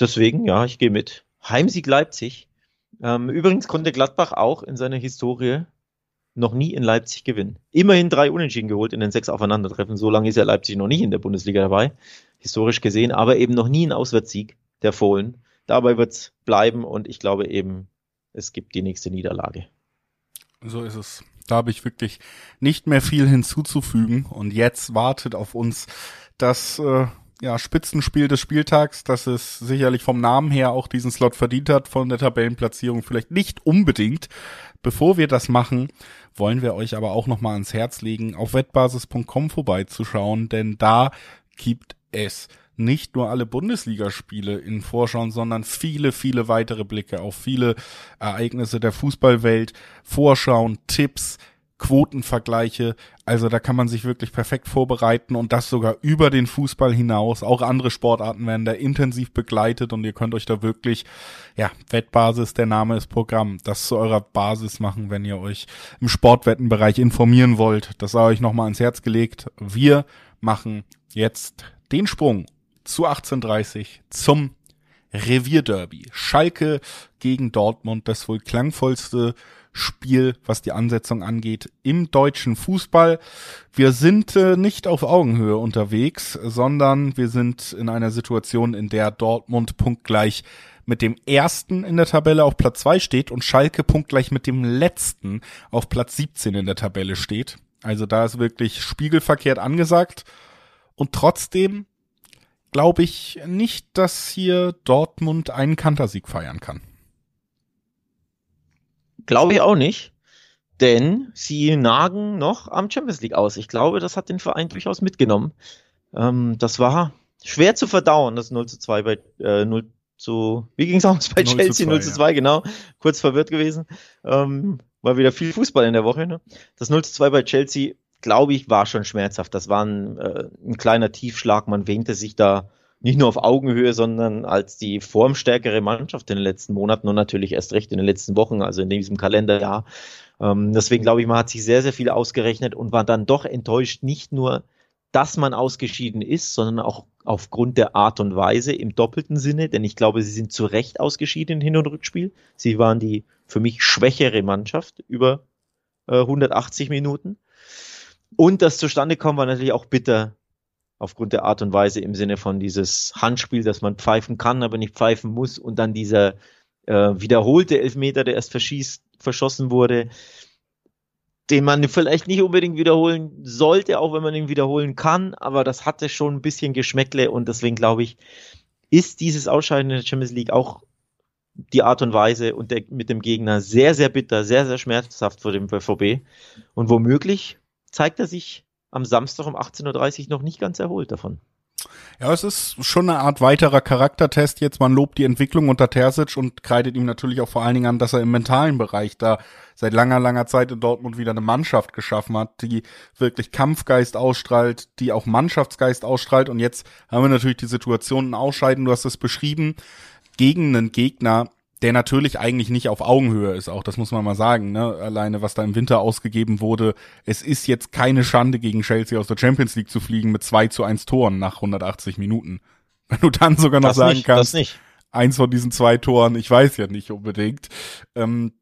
Deswegen, ja, ich gehe mit. Heimsieg Leipzig. Ähm, übrigens konnte Gladbach auch in seiner Historie noch nie in Leipzig gewinnen. Immerhin drei Unentschieden geholt in den sechs Aufeinandertreffen. So lange ist ja Leipzig noch nicht in der Bundesliga dabei, historisch gesehen, aber eben noch nie ein Auswärtssieg der Fohlen. Dabei wird es bleiben und ich glaube eben, es gibt die nächste Niederlage. So ist es. Da habe ich wirklich nicht mehr viel hinzuzufügen und jetzt wartet auf uns das äh, ja, Spitzenspiel des Spieltags, das es sicherlich vom Namen her auch diesen Slot verdient hat, von der Tabellenplatzierung vielleicht nicht unbedingt. Bevor wir das machen, wollen wir euch aber auch nochmal ans Herz legen, auf wettbasis.com vorbeizuschauen, denn da gibt es nicht nur alle Bundesligaspiele in Vorschauen, sondern viele, viele weitere Blicke auf viele Ereignisse der Fußballwelt, Vorschauen, Tipps, Quotenvergleiche. Also da kann man sich wirklich perfekt vorbereiten und das sogar über den Fußball hinaus. Auch andere Sportarten werden da intensiv begleitet und ihr könnt euch da wirklich, ja, Wettbasis, der Name ist Programm, das zu eurer Basis machen, wenn ihr euch im Sportwettenbereich informieren wollt. Das sei euch nochmal ans Herz gelegt. Wir machen jetzt den Sprung zu 1830 zum Revierderby. Schalke gegen Dortmund, das wohl klangvollste Spiel, was die Ansetzung angeht, im deutschen Fußball. Wir sind äh, nicht auf Augenhöhe unterwegs, sondern wir sind in einer Situation, in der Dortmund punktgleich mit dem ersten in der Tabelle auf Platz zwei steht und Schalke punktgleich mit dem letzten auf Platz 17 in der Tabelle steht. Also da ist wirklich spiegelverkehrt angesagt. Und trotzdem glaube ich nicht, dass hier Dortmund einen Kantersieg feiern kann. Glaube ich auch nicht, denn sie nagen noch am Champions League aus. Ich glaube, das hat den Verein durchaus mitgenommen. Ähm, das war schwer zu verdauen, das 0 zu 2 bei äh, 0 zu, wie ging es aus bei 0 Chelsea? 2, 0 zu 2, ja. genau. Kurz verwirrt gewesen. Ähm, war wieder viel Fußball in der Woche. Ne? Das 0 zu 2 bei Chelsea, glaube ich, war schon schmerzhaft. Das war ein, äh, ein kleiner Tiefschlag. Man wähnte sich da nicht nur auf Augenhöhe, sondern als die formstärkere Mannschaft in den letzten Monaten und natürlich erst recht in den letzten Wochen, also in diesem Kalenderjahr. Ähm, deswegen glaube ich, man hat sich sehr, sehr viel ausgerechnet und war dann doch enttäuscht, nicht nur, dass man ausgeschieden ist, sondern auch aufgrund der Art und Weise im doppelten Sinne, denn ich glaube, sie sind zu Recht ausgeschieden in Hin- und Rückspiel. Sie waren die für mich schwächere Mannschaft über äh, 180 Minuten. Und das zustande kommen war natürlich auch bitter aufgrund der Art und Weise im Sinne von dieses Handspiel, dass man pfeifen kann, aber nicht pfeifen muss und dann dieser äh, wiederholte Elfmeter, der erst verschießt, verschossen wurde, den man vielleicht nicht unbedingt wiederholen sollte, auch wenn man ihn wiederholen kann, aber das hatte schon ein bisschen Geschmäckle und deswegen glaube ich, ist dieses Ausscheiden in der Champions League auch die Art und Weise und der, mit dem Gegner sehr, sehr bitter, sehr, sehr schmerzhaft vor dem BVB. Und womöglich zeigt er sich am Samstag um 18.30 Uhr noch nicht ganz erholt davon. Ja, es ist schon eine Art weiterer Charaktertest jetzt. Man lobt die Entwicklung unter Terzic und kreidet ihm natürlich auch vor allen Dingen an, dass er im mentalen Bereich da seit langer, langer Zeit in Dortmund wieder eine Mannschaft geschaffen hat, die wirklich Kampfgeist ausstrahlt, die auch Mannschaftsgeist ausstrahlt. Und jetzt haben wir natürlich die Situation, ein Ausscheiden, du hast es beschrieben, gegen einen Gegner, der natürlich eigentlich nicht auf Augenhöhe ist, auch das muss man mal sagen, ne? Alleine was da im Winter ausgegeben wurde, es ist jetzt keine Schande gegen Chelsea aus der Champions League zu fliegen mit 2 zu 1 Toren nach 180 Minuten. Wenn du dann sogar noch das sagen nicht, kannst, das nicht. eins von diesen zwei Toren, ich weiß ja nicht unbedingt. Ähm,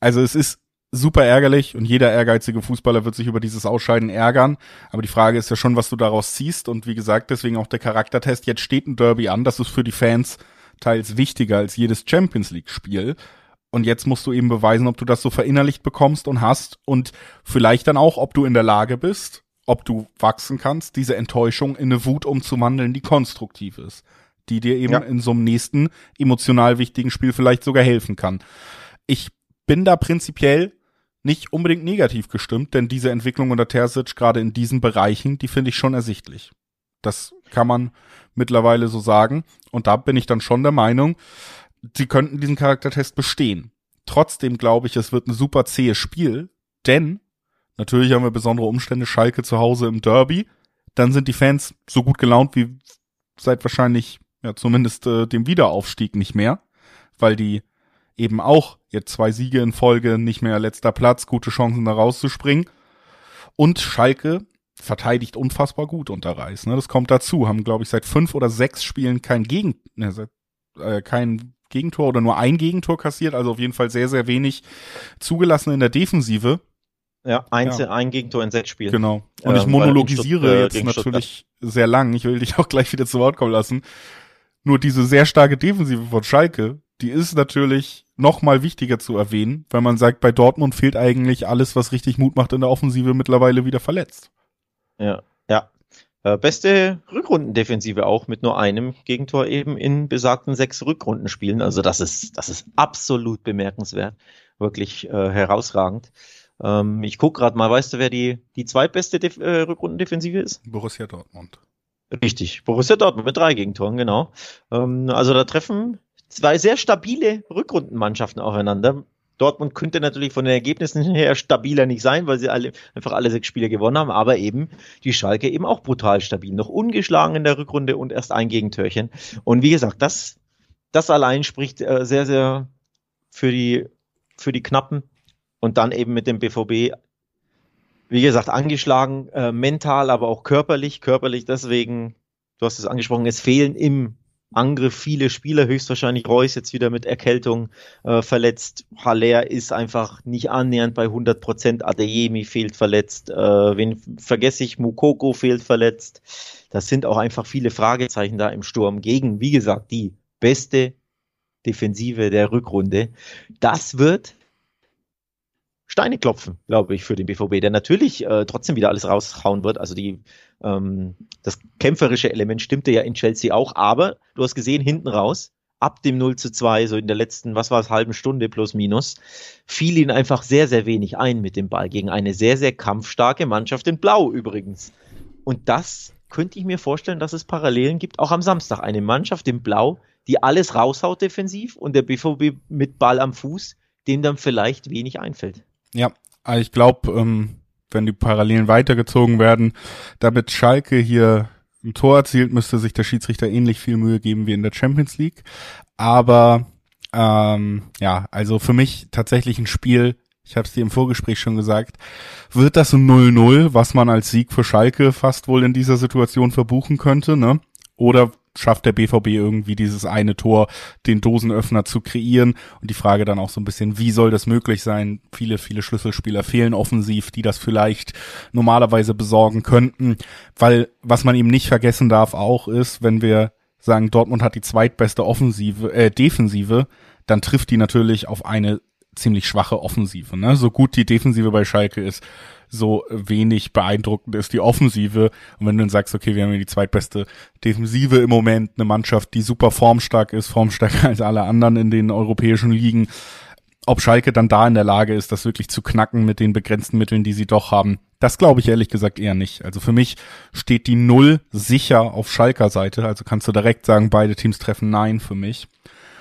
also es ist super ärgerlich und jeder ehrgeizige Fußballer wird sich über dieses Ausscheiden ärgern. Aber die Frage ist ja schon, was du daraus ziehst. Und wie gesagt, deswegen auch der Charaktertest. Jetzt steht ein Derby an. Das ist für die Fans teils wichtiger als jedes Champions League Spiel. Und jetzt musst du eben beweisen, ob du das so verinnerlicht bekommst und hast und vielleicht dann auch, ob du in der Lage bist, ob du wachsen kannst, diese Enttäuschung in eine Wut umzuwandeln, die konstruktiv ist, die dir eben Ja. in so einem nächsten emotional wichtigen Spiel vielleicht sogar helfen kann. Ich bin da prinzipiell nicht unbedingt negativ gestimmt, denn diese Entwicklung unter Terzic gerade in diesen Bereichen, die finde ich schon ersichtlich. Das kann man mittlerweile so sagen. Und da bin ich dann schon der Meinung, sie könnten diesen Charaktertest bestehen. Trotzdem glaube ich, es wird ein super zähes Spiel, denn natürlich haben wir besondere Umstände, Schalke zu Hause im Derby. Dann sind die Fans so gut gelaunt wie seit wahrscheinlich, ja, zumindest äh, dem Wiederaufstieg nicht mehr, weil die eben auch jetzt zwei Siege in Folge, nicht mehr letzter Platz, gute Chancen da rauszuspringen. Und Schalke verteidigt unfassbar gut unter Reis. Ne? Das kommt dazu. Haben, glaube ich, seit fünf oder sechs Spielen kein, Gegen ne, seit, äh, kein Gegentor oder nur ein Gegentor kassiert. Also auf jeden Fall sehr, sehr wenig zugelassen in der Defensive. Ja, eins, Ja. ein Gegentor in sechs Spielen. Genau. Und Ähm, ich monologisiere äh, jetzt natürlich sehr lang. Ich will dich auch gleich wieder zu Wort kommen lassen. Nur diese sehr starke Defensive von Schalke, die ist natürlich noch mal wichtiger zu erwähnen, weil man sagt, bei Dortmund fehlt eigentlich alles, was richtig Mut macht in der Offensive, mittlerweile wieder verletzt. Ja, ja. Äh, beste Rückrundendefensive auch mit nur einem Gegentor eben in besagten sechs Rückrundenspielen. Also das ist, das ist absolut bemerkenswert. Wirklich äh, herausragend. Ähm, ich guck gerade mal, weißt du, wer die, die zweitbeste Def äh, Rückrundendefensive ist? Borussia Dortmund. Richtig, Borussia Dortmund mit drei Gegentoren, genau. Ähm, also da treffen zwei sehr stabile Rückrundenmannschaften aufeinander. Dortmund könnte natürlich von den Ergebnissen her stabiler nicht sein, weil sie alle einfach alle sechs Spiele gewonnen haben, aber eben die Schalke eben auch brutal stabil, noch ungeschlagen in der Rückrunde und erst ein Gegentörchen. Und wie gesagt, das, das allein spricht äh, sehr, sehr für die, für die Knappen und dann eben mit dem BVB wie gesagt, angeschlagen, äh, mental, aber auch körperlich. Körperlich deswegen, du hast es angesprochen, es fehlen im Angriff viele Spieler, höchstwahrscheinlich Reus jetzt wieder mit Erkältung äh, verletzt. Haller ist einfach nicht annähernd bei 100 Prozent. Adeyemi fehlt verletzt. Äh, wen vergesse ich? Mukoko fehlt verletzt. Das sind auch einfach viele Fragezeichen da im Sturm gegen, wie gesagt, die beste Defensive der Rückrunde. Das wird Steine klopfen, glaube ich, für den BVB, der natürlich äh, trotzdem wieder alles raushauen wird. Also die, ähm, das kämpferische Element stimmte ja in Chelsea auch, aber du hast gesehen, hinten raus, ab dem 0 zu 2, so in der letzten, was war es, halben Stunde plus minus, fiel ihnen einfach sehr, sehr wenig ein mit dem Ball gegen eine sehr, sehr kampfstarke Mannschaft in Blau übrigens. Und das könnte ich mir vorstellen, dass es Parallelen gibt, auch am Samstag. Eine Mannschaft in Blau, die alles raushaut defensiv und der BVB mit Ball am Fuß, dem dann vielleicht wenig einfällt. Ja, also ich glaube, ähm, wenn die Parallelen weitergezogen werden, damit Schalke hier ein Tor erzielt, müsste sich der Schiedsrichter ähnlich viel Mühe geben wie in der Champions League. Aber ähm, ja, also für mich tatsächlich ein Spiel, ich habe es dir im Vorgespräch schon gesagt, wird das ein 0-0, was man als Sieg für Schalke fast wohl in dieser Situation verbuchen könnte, ne? Oder schafft der BVB irgendwie dieses eine Tor, den Dosenöffner zu kreieren. Und die Frage dann auch so ein bisschen, wie soll das möglich sein? Viele, viele Schlüsselspieler fehlen offensiv, die das vielleicht normalerweise besorgen könnten. Weil was man eben nicht vergessen darf auch ist, wenn wir sagen, Dortmund hat die zweitbeste Offensive, äh, Defensive, dann trifft die natürlich auf eine ziemlich schwache Offensive. Ne? So gut die Defensive bei Schalke ist, so wenig beeindruckend ist die Offensive. Und wenn du dann sagst, okay, wir haben hier die zweitbeste Defensive im Moment, eine Mannschaft, die super formstark ist, formstärker als alle anderen in den europäischen Ligen, ob Schalke dann da in der Lage ist, das wirklich zu knacken mit den begrenzten Mitteln, die sie doch haben, das glaube ich ehrlich gesagt eher nicht. Also für mich steht die Null sicher auf Schalker Seite. Also kannst du direkt sagen, beide Teams treffen Nein für mich.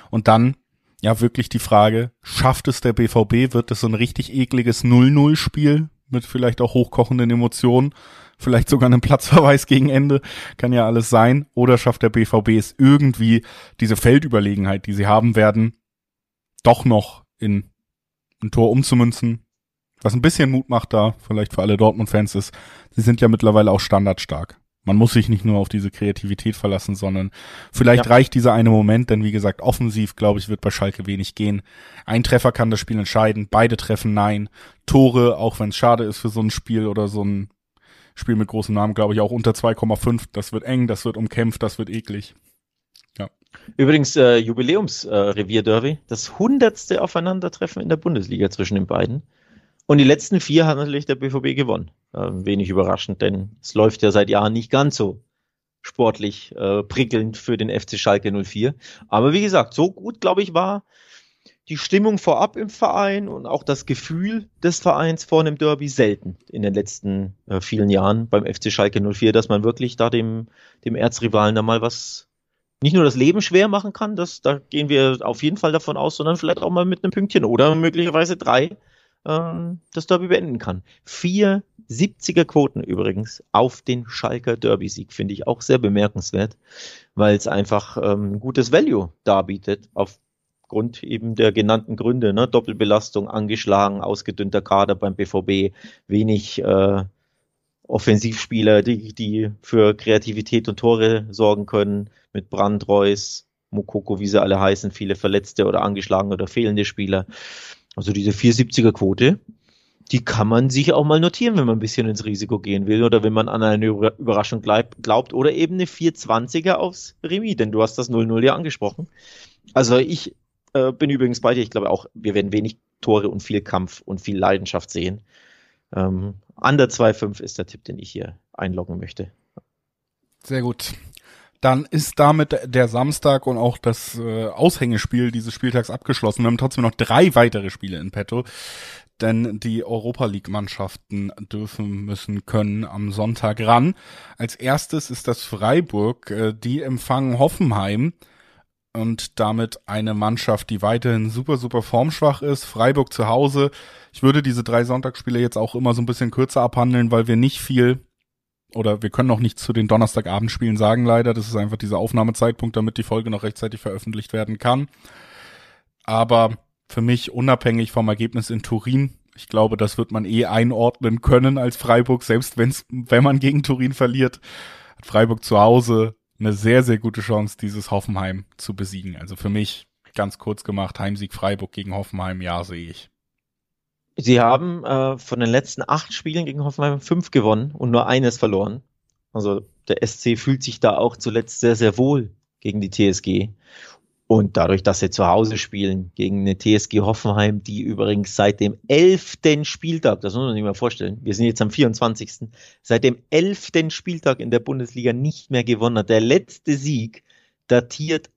Und dann ja wirklich die Frage, schafft es der BVB? Wird es so ein richtig ekliges 0-0-Spiel mit vielleicht auch hochkochenden Emotionen? Vielleicht sogar einem Platzverweis gegen Ende, kann ja alles sein. Oder schafft der BVB es irgendwie, diese Feldüberlegenheit, die sie haben werden, doch noch in ein Tor umzumünzen. Was ein bisschen Mut macht da, vielleicht für alle Dortmund-Fans ist, sie sind ja mittlerweile auch standardstark. Man muss sich nicht nur auf diese Kreativität verlassen, sondern vielleicht ja. reicht dieser eine Moment, denn wie gesagt, offensiv, glaube ich, wird bei Schalke wenig gehen. Ein Treffer kann das Spiel entscheiden, beide treffen nein. Tore, auch wenn es schade ist für so ein Spiel oder so ein Spiel mit großem Namen, glaube ich, auch unter 2,5. Das wird eng, das wird umkämpft, das wird eklig. Ja. Übrigens äh, Jubiläumsrevier-Derby, äh, das hundertste Aufeinandertreffen in der Bundesliga zwischen den beiden. Und die letzten vier hat natürlich der BVB gewonnen. Äh, wenig überraschend, denn es läuft ja seit Jahren nicht ganz so sportlich äh, prickelnd für den FC Schalke 04. Aber wie gesagt, so gut, glaube ich, war die Stimmung vorab im Verein und auch das Gefühl des Vereins vor einem Derby selten in den letzten äh, vielen Jahren beim FC Schalke 04, dass man wirklich da dem, dem Erzrivalen da mal was nicht nur das Leben schwer machen kann, das, da gehen wir auf jeden Fall davon aus, sondern vielleicht auch mal mit einem Pünktchen oder möglicherweise drei ähm, das Derby beenden kann. Vier 70er Quoten übrigens auf den Schalker Derby-Sieg finde ich auch sehr bemerkenswert, weil es einfach ähm, gutes Value darbietet aufgrund eben der genannten Gründe, ne? Doppelbelastung, angeschlagen, ausgedünnter Kader beim BVB, wenig äh, Offensivspieler, die, die für Kreativität und Tore sorgen können, mit Brand, Reus, Mokoko, wie sie alle heißen, viele verletzte oder angeschlagene oder fehlende Spieler. Also diese 470er Quote, die kann man sich auch mal notieren, wenn man ein bisschen ins Risiko gehen will oder wenn man an eine Überraschung glaubt oder eben eine 420er aufs Remis, denn du hast das 0-0 ja angesprochen. Also ich äh, bin übrigens bei dir, ich glaube auch, wir werden wenig Tore und viel Kampf und viel Leidenschaft sehen. Ähm, under 2-5 ist der Tipp, den ich hier einloggen möchte. Sehr gut dann ist damit der Samstag und auch das äh, Aushängespiel dieses Spieltags abgeschlossen. Wir haben trotzdem noch drei weitere Spiele in petto, denn die Europa League Mannschaften dürfen, müssen, können am Sonntag ran. Als erstes ist das Freiburg, äh, die empfangen Hoffenheim und damit eine Mannschaft, die weiterhin super, super formschwach ist. Freiburg zu Hause. Ich würde diese drei Sonntagsspiele jetzt auch immer so ein bisschen kürzer abhandeln, weil wir nicht viel oder wir können noch nichts zu den Donnerstagabendspielen sagen, leider. Das ist einfach dieser Aufnahmezeitpunkt, damit die Folge noch rechtzeitig veröffentlicht werden kann. Aber für mich unabhängig vom Ergebnis in Turin, ich glaube, das wird man eh einordnen können als Freiburg, selbst wenn's, wenn man gegen Turin verliert, hat Freiburg zu Hause eine sehr, sehr gute Chance, dieses Hoffenheim zu besiegen. Also für mich ganz kurz gemacht, Heimsieg Freiburg gegen Hoffenheim, ja, sehe ich. Sie haben äh, von den letzten acht Spielen gegen Hoffenheim fünf gewonnen und nur eines verloren. Also der SC fühlt sich da auch zuletzt sehr, sehr wohl gegen die TSG. Und dadurch, dass sie zu Hause spielen gegen eine TSG Hoffenheim, die übrigens seit dem elften Spieltag, das muss man sich mal vorstellen, wir sind jetzt am 24. seit dem elften Spieltag in der Bundesliga nicht mehr gewonnen hat. Der letzte Sieg datiert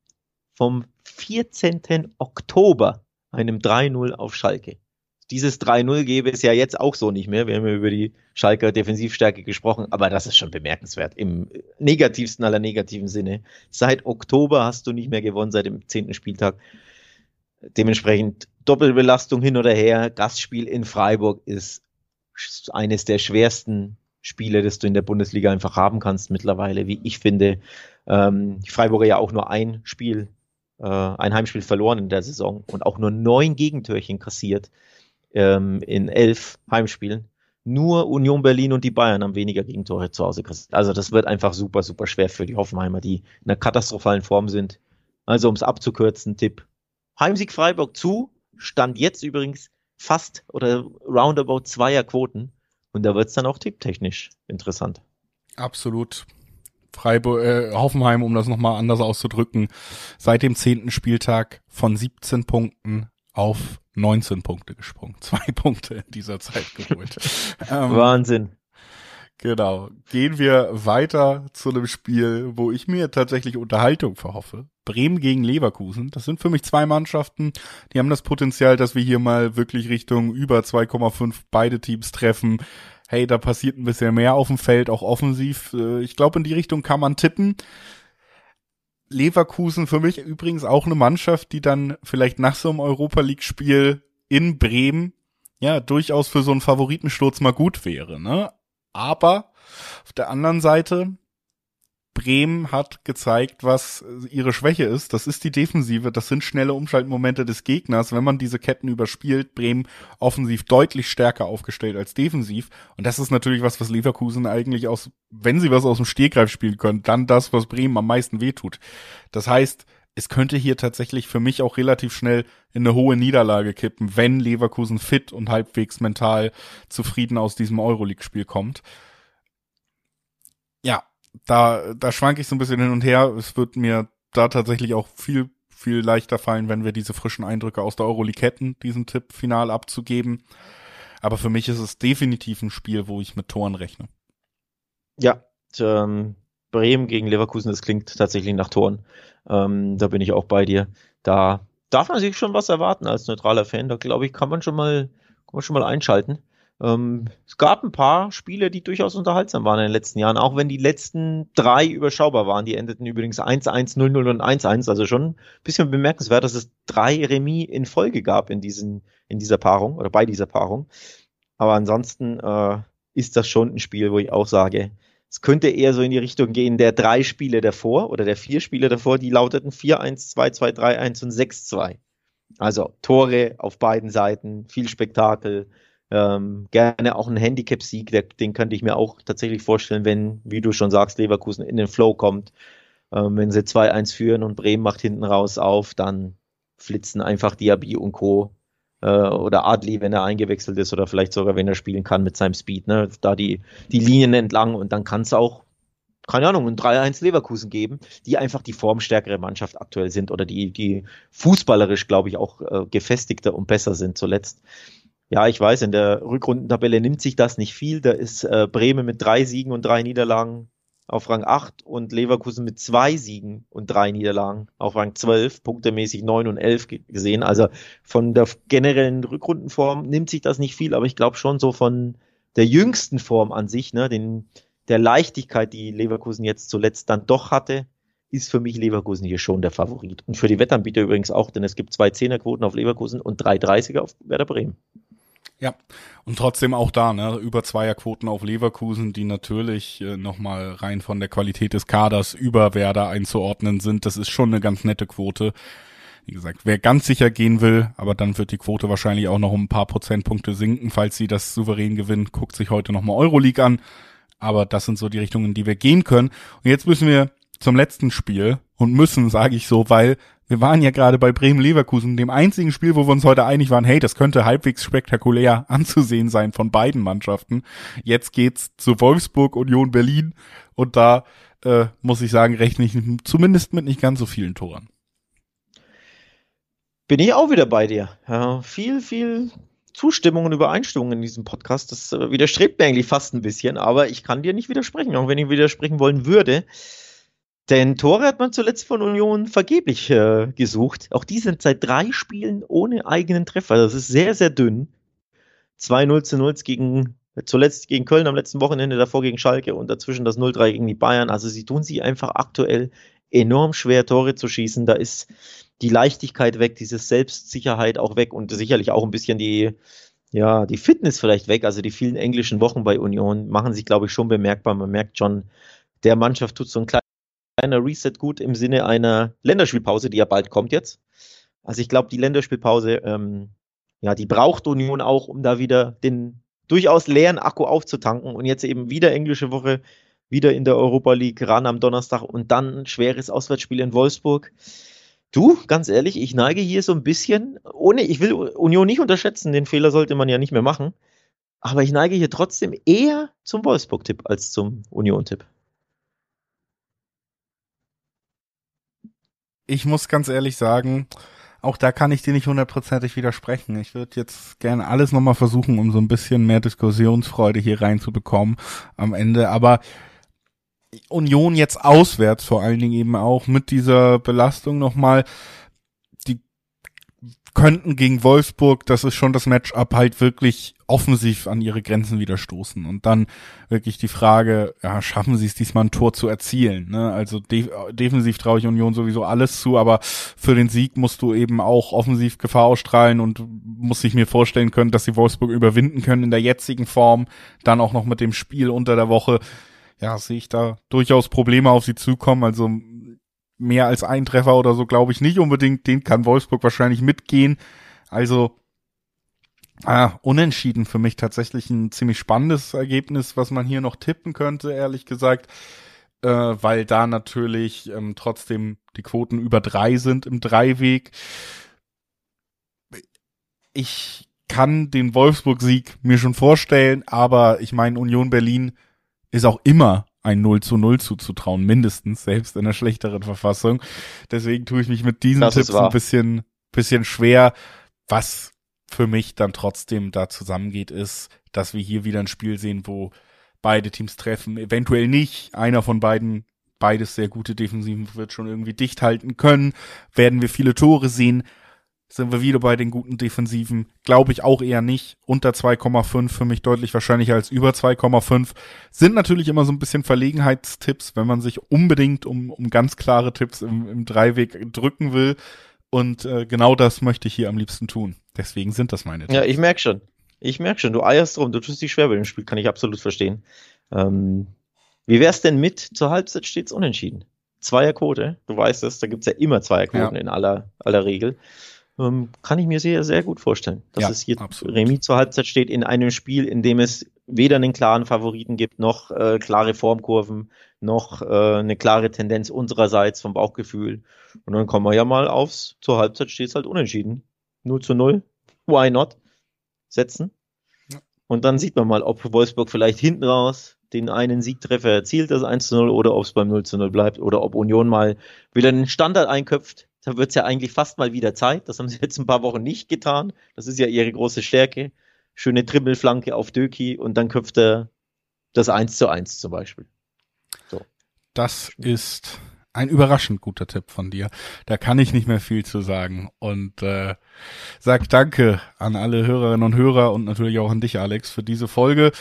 vom 14. Oktober, einem 3-0 auf Schalke dieses 3-0 gäbe es ja jetzt auch so nicht mehr. Wir haben ja über die Schalker Defensivstärke gesprochen, aber das ist schon bemerkenswert im negativsten aller negativen Sinne. Seit Oktober hast du nicht mehr gewonnen, seit dem zehnten Spieltag. Dementsprechend Doppelbelastung hin oder her. Gastspiel in Freiburg ist eines der schwersten Spiele, das du in der Bundesliga einfach haben kannst mittlerweile, wie ich finde. Ähm, die Freiburger ja auch nur ein Spiel, äh, ein Heimspiel verloren in der Saison und auch nur neun Gegentörchen kassiert ähm, in elf Heimspielen. Nur Union Berlin und die Bayern haben weniger Gegentore zu Hause kassiert. Also das wird einfach super, super schwer für die Hoffenheimer, die in einer katastrophalen Form sind. Also um es abzukürzen, Tipp. Heimsieg Freiburg zu, stand jetzt übrigens fast oder roundabout zweier Quoten. Und da wird es dann auch tipptechnisch interessant. Absolut. Freiburg, äh, Hoffenheim, um das nochmal anders auszudrücken, seit dem zehnten Spieltag von 17 Punkten auf 19 Punkte gesprungen. Zwei Punkte in dieser Zeit geholt. ähm, Wahnsinn. Genau. Gehen wir weiter zu einem Spiel, wo ich mir tatsächlich Unterhaltung verhoffe. Bremen gegen Leverkusen. Das sind für mich zwei Mannschaften, die haben das Potenzial, dass wir hier mal wirklich Richtung über 2,5 beide Teams treffen. Hey, da passiert ein bisschen mehr auf dem Feld, auch offensiv. Äh, ich glaube, in die Richtung kann man tippen. Leverkusen für mich übrigens auch eine Mannschaft, die dann vielleicht nach so einem Europa League Spiel in Bremen ja durchaus für so einen Favoritensturz mal gut wäre, ne? Aber auf der anderen Seite Bremen hat gezeigt, was ihre Schwäche ist. Das ist die Defensive. Das sind schnelle Umschaltmomente des Gegners. Wenn man diese Ketten überspielt, Bremen offensiv deutlich stärker aufgestellt als defensiv. Und das ist natürlich was, was Leverkusen eigentlich aus, wenn sie was aus dem Stehgreif spielen können, dann das, was Bremen am meisten wehtut. Das heißt, es könnte hier tatsächlich für mich auch relativ schnell in eine hohe Niederlage kippen, wenn Leverkusen fit und halbwegs mental zufrieden aus diesem Euroleague-Spiel kommt. Da, da schwank ich so ein bisschen hin und her. Es wird mir da tatsächlich auch viel, viel leichter fallen, wenn wir diese frischen Eindrücke aus der Euroleague hätten, diesen Tipp final abzugeben. Aber für mich ist es definitiv ein Spiel, wo ich mit Toren rechne. Ja, ähm, Bremen gegen Leverkusen, das klingt tatsächlich nach Toren. Ähm, da bin ich auch bei dir. Da darf man sich schon was erwarten als neutraler Fan. Da glaube ich, kann man schon mal, kann man schon mal einschalten. Ähm, es gab ein paar Spiele, die durchaus unterhaltsam waren in den letzten Jahren, auch wenn die letzten drei überschaubar waren. Die endeten übrigens 1-1, 0-0 und 1-1. Also schon ein bisschen bemerkenswert, dass es drei Remis in Folge gab in, diesen, in dieser Paarung oder bei dieser Paarung. Aber ansonsten äh, ist das schon ein Spiel, wo ich auch sage, es könnte eher so in die Richtung gehen der drei Spiele davor oder der vier Spiele davor, die lauteten 4-1, 2-2, 3-1 und 6-2. Also Tore auf beiden Seiten, viel Spektakel, ähm, gerne auch ein Handicap-Sieg, den könnte ich mir auch tatsächlich vorstellen, wenn, wie du schon sagst, Leverkusen in den Flow kommt. Ähm, wenn sie 2-1 führen und Bremen macht hinten raus auf, dann flitzen einfach Diaby und Co. Äh, oder Adli, wenn er eingewechselt ist, oder vielleicht sogar, wenn er spielen kann mit seinem Speed, ne? da die, die Linien entlang und dann kann es auch keine Ahnung, ein 3-1 Leverkusen geben, die einfach die formstärkere Mannschaft aktuell sind oder die, die fußballerisch, glaube ich, auch äh, gefestigter und besser sind zuletzt. Ja, ich weiß, in der Rückrundentabelle nimmt sich das nicht viel. Da ist äh, Bremen mit drei Siegen und drei Niederlagen auf Rang 8 und Leverkusen mit zwei Siegen und drei Niederlagen auf Rang 12, punktemäßig 9 und 11 gesehen. Also von der generellen Rückrundenform nimmt sich das nicht viel, aber ich glaube schon so von der jüngsten Form an sich, ne, den, der Leichtigkeit, die Leverkusen jetzt zuletzt dann doch hatte, ist für mich Leverkusen hier schon der Favorit. Und für die Wettanbieter übrigens auch, denn es gibt zwei Zehnerquoten auf Leverkusen und drei 30er auf Werder Bremen. Ja, und trotzdem auch da, ne, über Zweierquoten auf Leverkusen, die natürlich äh, nochmal rein von der Qualität des Kaders über Werder einzuordnen sind. Das ist schon eine ganz nette Quote. Wie gesagt, wer ganz sicher gehen will, aber dann wird die Quote wahrscheinlich auch noch um ein paar Prozentpunkte sinken, falls sie das souverän gewinnen, guckt sich heute nochmal Euroleague an. Aber das sind so die Richtungen, die wir gehen können. Und jetzt müssen wir zum letzten Spiel und müssen, sage ich so, weil wir waren ja gerade bei Bremen-Leverkusen, dem einzigen Spiel, wo wir uns heute einig waren, hey, das könnte halbwegs spektakulär anzusehen sein von beiden Mannschaften. Jetzt geht's zu Wolfsburg, Union Berlin und da äh, muss ich sagen, rechne ich zumindest mit nicht ganz so vielen Toren. Bin ich auch wieder bei dir. Ja, viel, viel Zustimmung und Übereinstimmung in diesem Podcast. Das äh, widerstrebt mir eigentlich fast ein bisschen, aber ich kann dir nicht widersprechen, auch wenn ich widersprechen wollen würde. Denn Tore hat man zuletzt von Union vergeblich äh, gesucht. Auch die sind seit drei Spielen ohne eigenen Treffer. Das ist sehr, sehr dünn. 2-0 zu 0 gegen, zuletzt gegen Köln am letzten Wochenende, davor gegen Schalke und dazwischen das 0-3 gegen die Bayern. Also sie tun sich einfach aktuell enorm schwer, Tore zu schießen. Da ist die Leichtigkeit weg, diese Selbstsicherheit auch weg und sicherlich auch ein bisschen die, ja, die Fitness vielleicht weg. Also die vielen englischen Wochen bei Union machen sich, glaube ich, schon bemerkbar. Man merkt schon, der Mannschaft tut so ein kleines kleiner Reset gut im Sinne einer Länderspielpause, die ja bald kommt jetzt. Also ich glaube, die Länderspielpause, ähm, ja, die braucht Union auch, um da wieder den durchaus leeren Akku aufzutanken und jetzt eben wieder englische Woche, wieder in der Europa League ran am Donnerstag und dann ein schweres Auswärtsspiel in Wolfsburg. Du, ganz ehrlich, ich neige hier so ein bisschen, ohne, ich will Union nicht unterschätzen, den Fehler sollte man ja nicht mehr machen, aber ich neige hier trotzdem eher zum Wolfsburg-Tipp als zum Union-Tipp. Ich muss ganz ehrlich sagen, auch da kann ich dir nicht hundertprozentig widersprechen. Ich würde jetzt gerne alles nochmal versuchen, um so ein bisschen mehr Diskussionsfreude hier reinzubekommen am Ende. Aber Union jetzt auswärts vor allen Dingen eben auch mit dieser Belastung nochmal, könnten gegen Wolfsburg, das ist schon das Matchup, halt wirklich offensiv an ihre Grenzen wieder stoßen. Und dann wirklich die Frage, ja, schaffen sie es diesmal ein Tor zu erzielen? Ne? Also de defensiv traue ich Union sowieso alles zu, aber für den Sieg musst du eben auch offensiv Gefahr ausstrahlen und muss ich mir vorstellen können, dass sie Wolfsburg überwinden können in der jetzigen Form, dann auch noch mit dem Spiel unter der Woche. Ja, sehe ich da durchaus Probleme auf sie zukommen. Also mehr als ein Treffer oder so glaube ich nicht unbedingt. Den kann Wolfsburg wahrscheinlich mitgehen. Also Ah, unentschieden für mich tatsächlich ein ziemlich spannendes Ergebnis, was man hier noch tippen könnte, ehrlich gesagt, äh, weil da natürlich ähm, trotzdem die Quoten über drei sind im Dreiweg. Ich kann den Wolfsburg-Sieg mir schon vorstellen, aber ich meine, Union Berlin ist auch immer ein 0 zu 0 zuzutrauen, mindestens, selbst in einer schlechteren Verfassung. Deswegen tue ich mich mit diesen das Tipps ein bisschen, bisschen schwer, was für mich dann trotzdem da zusammengeht, ist, dass wir hier wieder ein Spiel sehen, wo beide Teams treffen, eventuell nicht. Einer von beiden, beides sehr gute Defensiven wird schon irgendwie dicht halten können. Werden wir viele Tore sehen? Sind wir wieder bei den guten Defensiven? Glaube ich auch eher nicht. Unter 2,5 für mich deutlich wahrscheinlicher als über 2,5. Sind natürlich immer so ein bisschen Verlegenheitstipps, wenn man sich unbedingt um, um ganz klare Tipps im, im Dreiweg drücken will. Und äh, genau das möchte ich hier am liebsten tun. Deswegen sind das meine Tipps. Ja, ich merke schon. Ich merke schon, du eierst rum, du tust dich schwer bei dem Spiel, kann ich absolut verstehen. Ähm, wie wär's denn mit, zur Halbzeit steht's unentschieden? Zweierquote, du weißt es, da gibt's ja immer Zweierquoten ja. in aller, aller Regel. Ähm, kann ich mir sehr, sehr gut vorstellen, dass ja, es hier absolut. Remis zur Halbzeit steht in einem Spiel, in dem es weder einen klaren Favoriten gibt, noch äh, klare Formkurven, noch äh, eine klare Tendenz unsererseits vom Bauchgefühl. Und dann kommen wir ja mal aufs, zur Halbzeit steht's halt unentschieden. 0 zu 0, why not, setzen. Ja. Und dann sieht man mal, ob Wolfsburg vielleicht hinten raus den einen Siegtreffer erzielt, das 1 zu 0, oder ob es beim 0 zu 0 bleibt, oder ob Union mal wieder einen Standard einköpft. Da wird es ja eigentlich fast mal wieder Zeit. Das haben sie jetzt ein paar Wochen nicht getan. Das ist ja ihre große Stärke. Schöne Trippelflanke auf Döki und dann köpft er das 1 zu 1 zum Beispiel. So. Das ist ein überraschend guter Tipp von dir. Da kann ich nicht mehr viel zu sagen. Und äh, sag danke an alle Hörerinnen und Hörer und natürlich auch an dich, Alex, für diese Folge.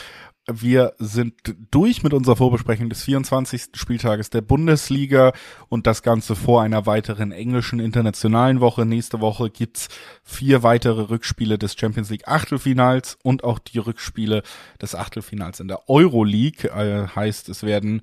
Wir sind durch mit unserer Vorbesprechung des 24. Spieltages der Bundesliga und das Ganze vor einer weiteren englischen internationalen Woche. Nächste Woche gibt's vier weitere Rückspiele des Champions League Achtelfinals und auch die Rückspiele des Achtelfinals in der Euroleague. Äh, heißt, es werden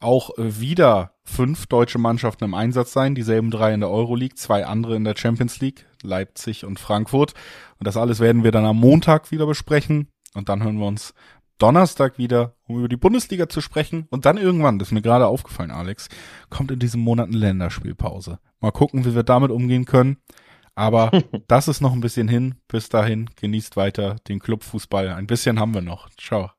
auch wieder fünf deutsche Mannschaften im Einsatz sein, dieselben drei in der Euroleague, zwei andere in der Champions League, Leipzig und Frankfurt. Und das alles werden wir dann am Montag wieder besprechen. Und dann hören wir uns Donnerstag wieder, um über die Bundesliga zu sprechen. Und dann irgendwann, das ist mir gerade aufgefallen, Alex, kommt in diesem Monat eine Länderspielpause. Mal gucken, wie wir damit umgehen können. Aber das ist noch ein bisschen hin. Bis dahin, genießt weiter den Clubfußball. Ein bisschen haben wir noch. Ciao.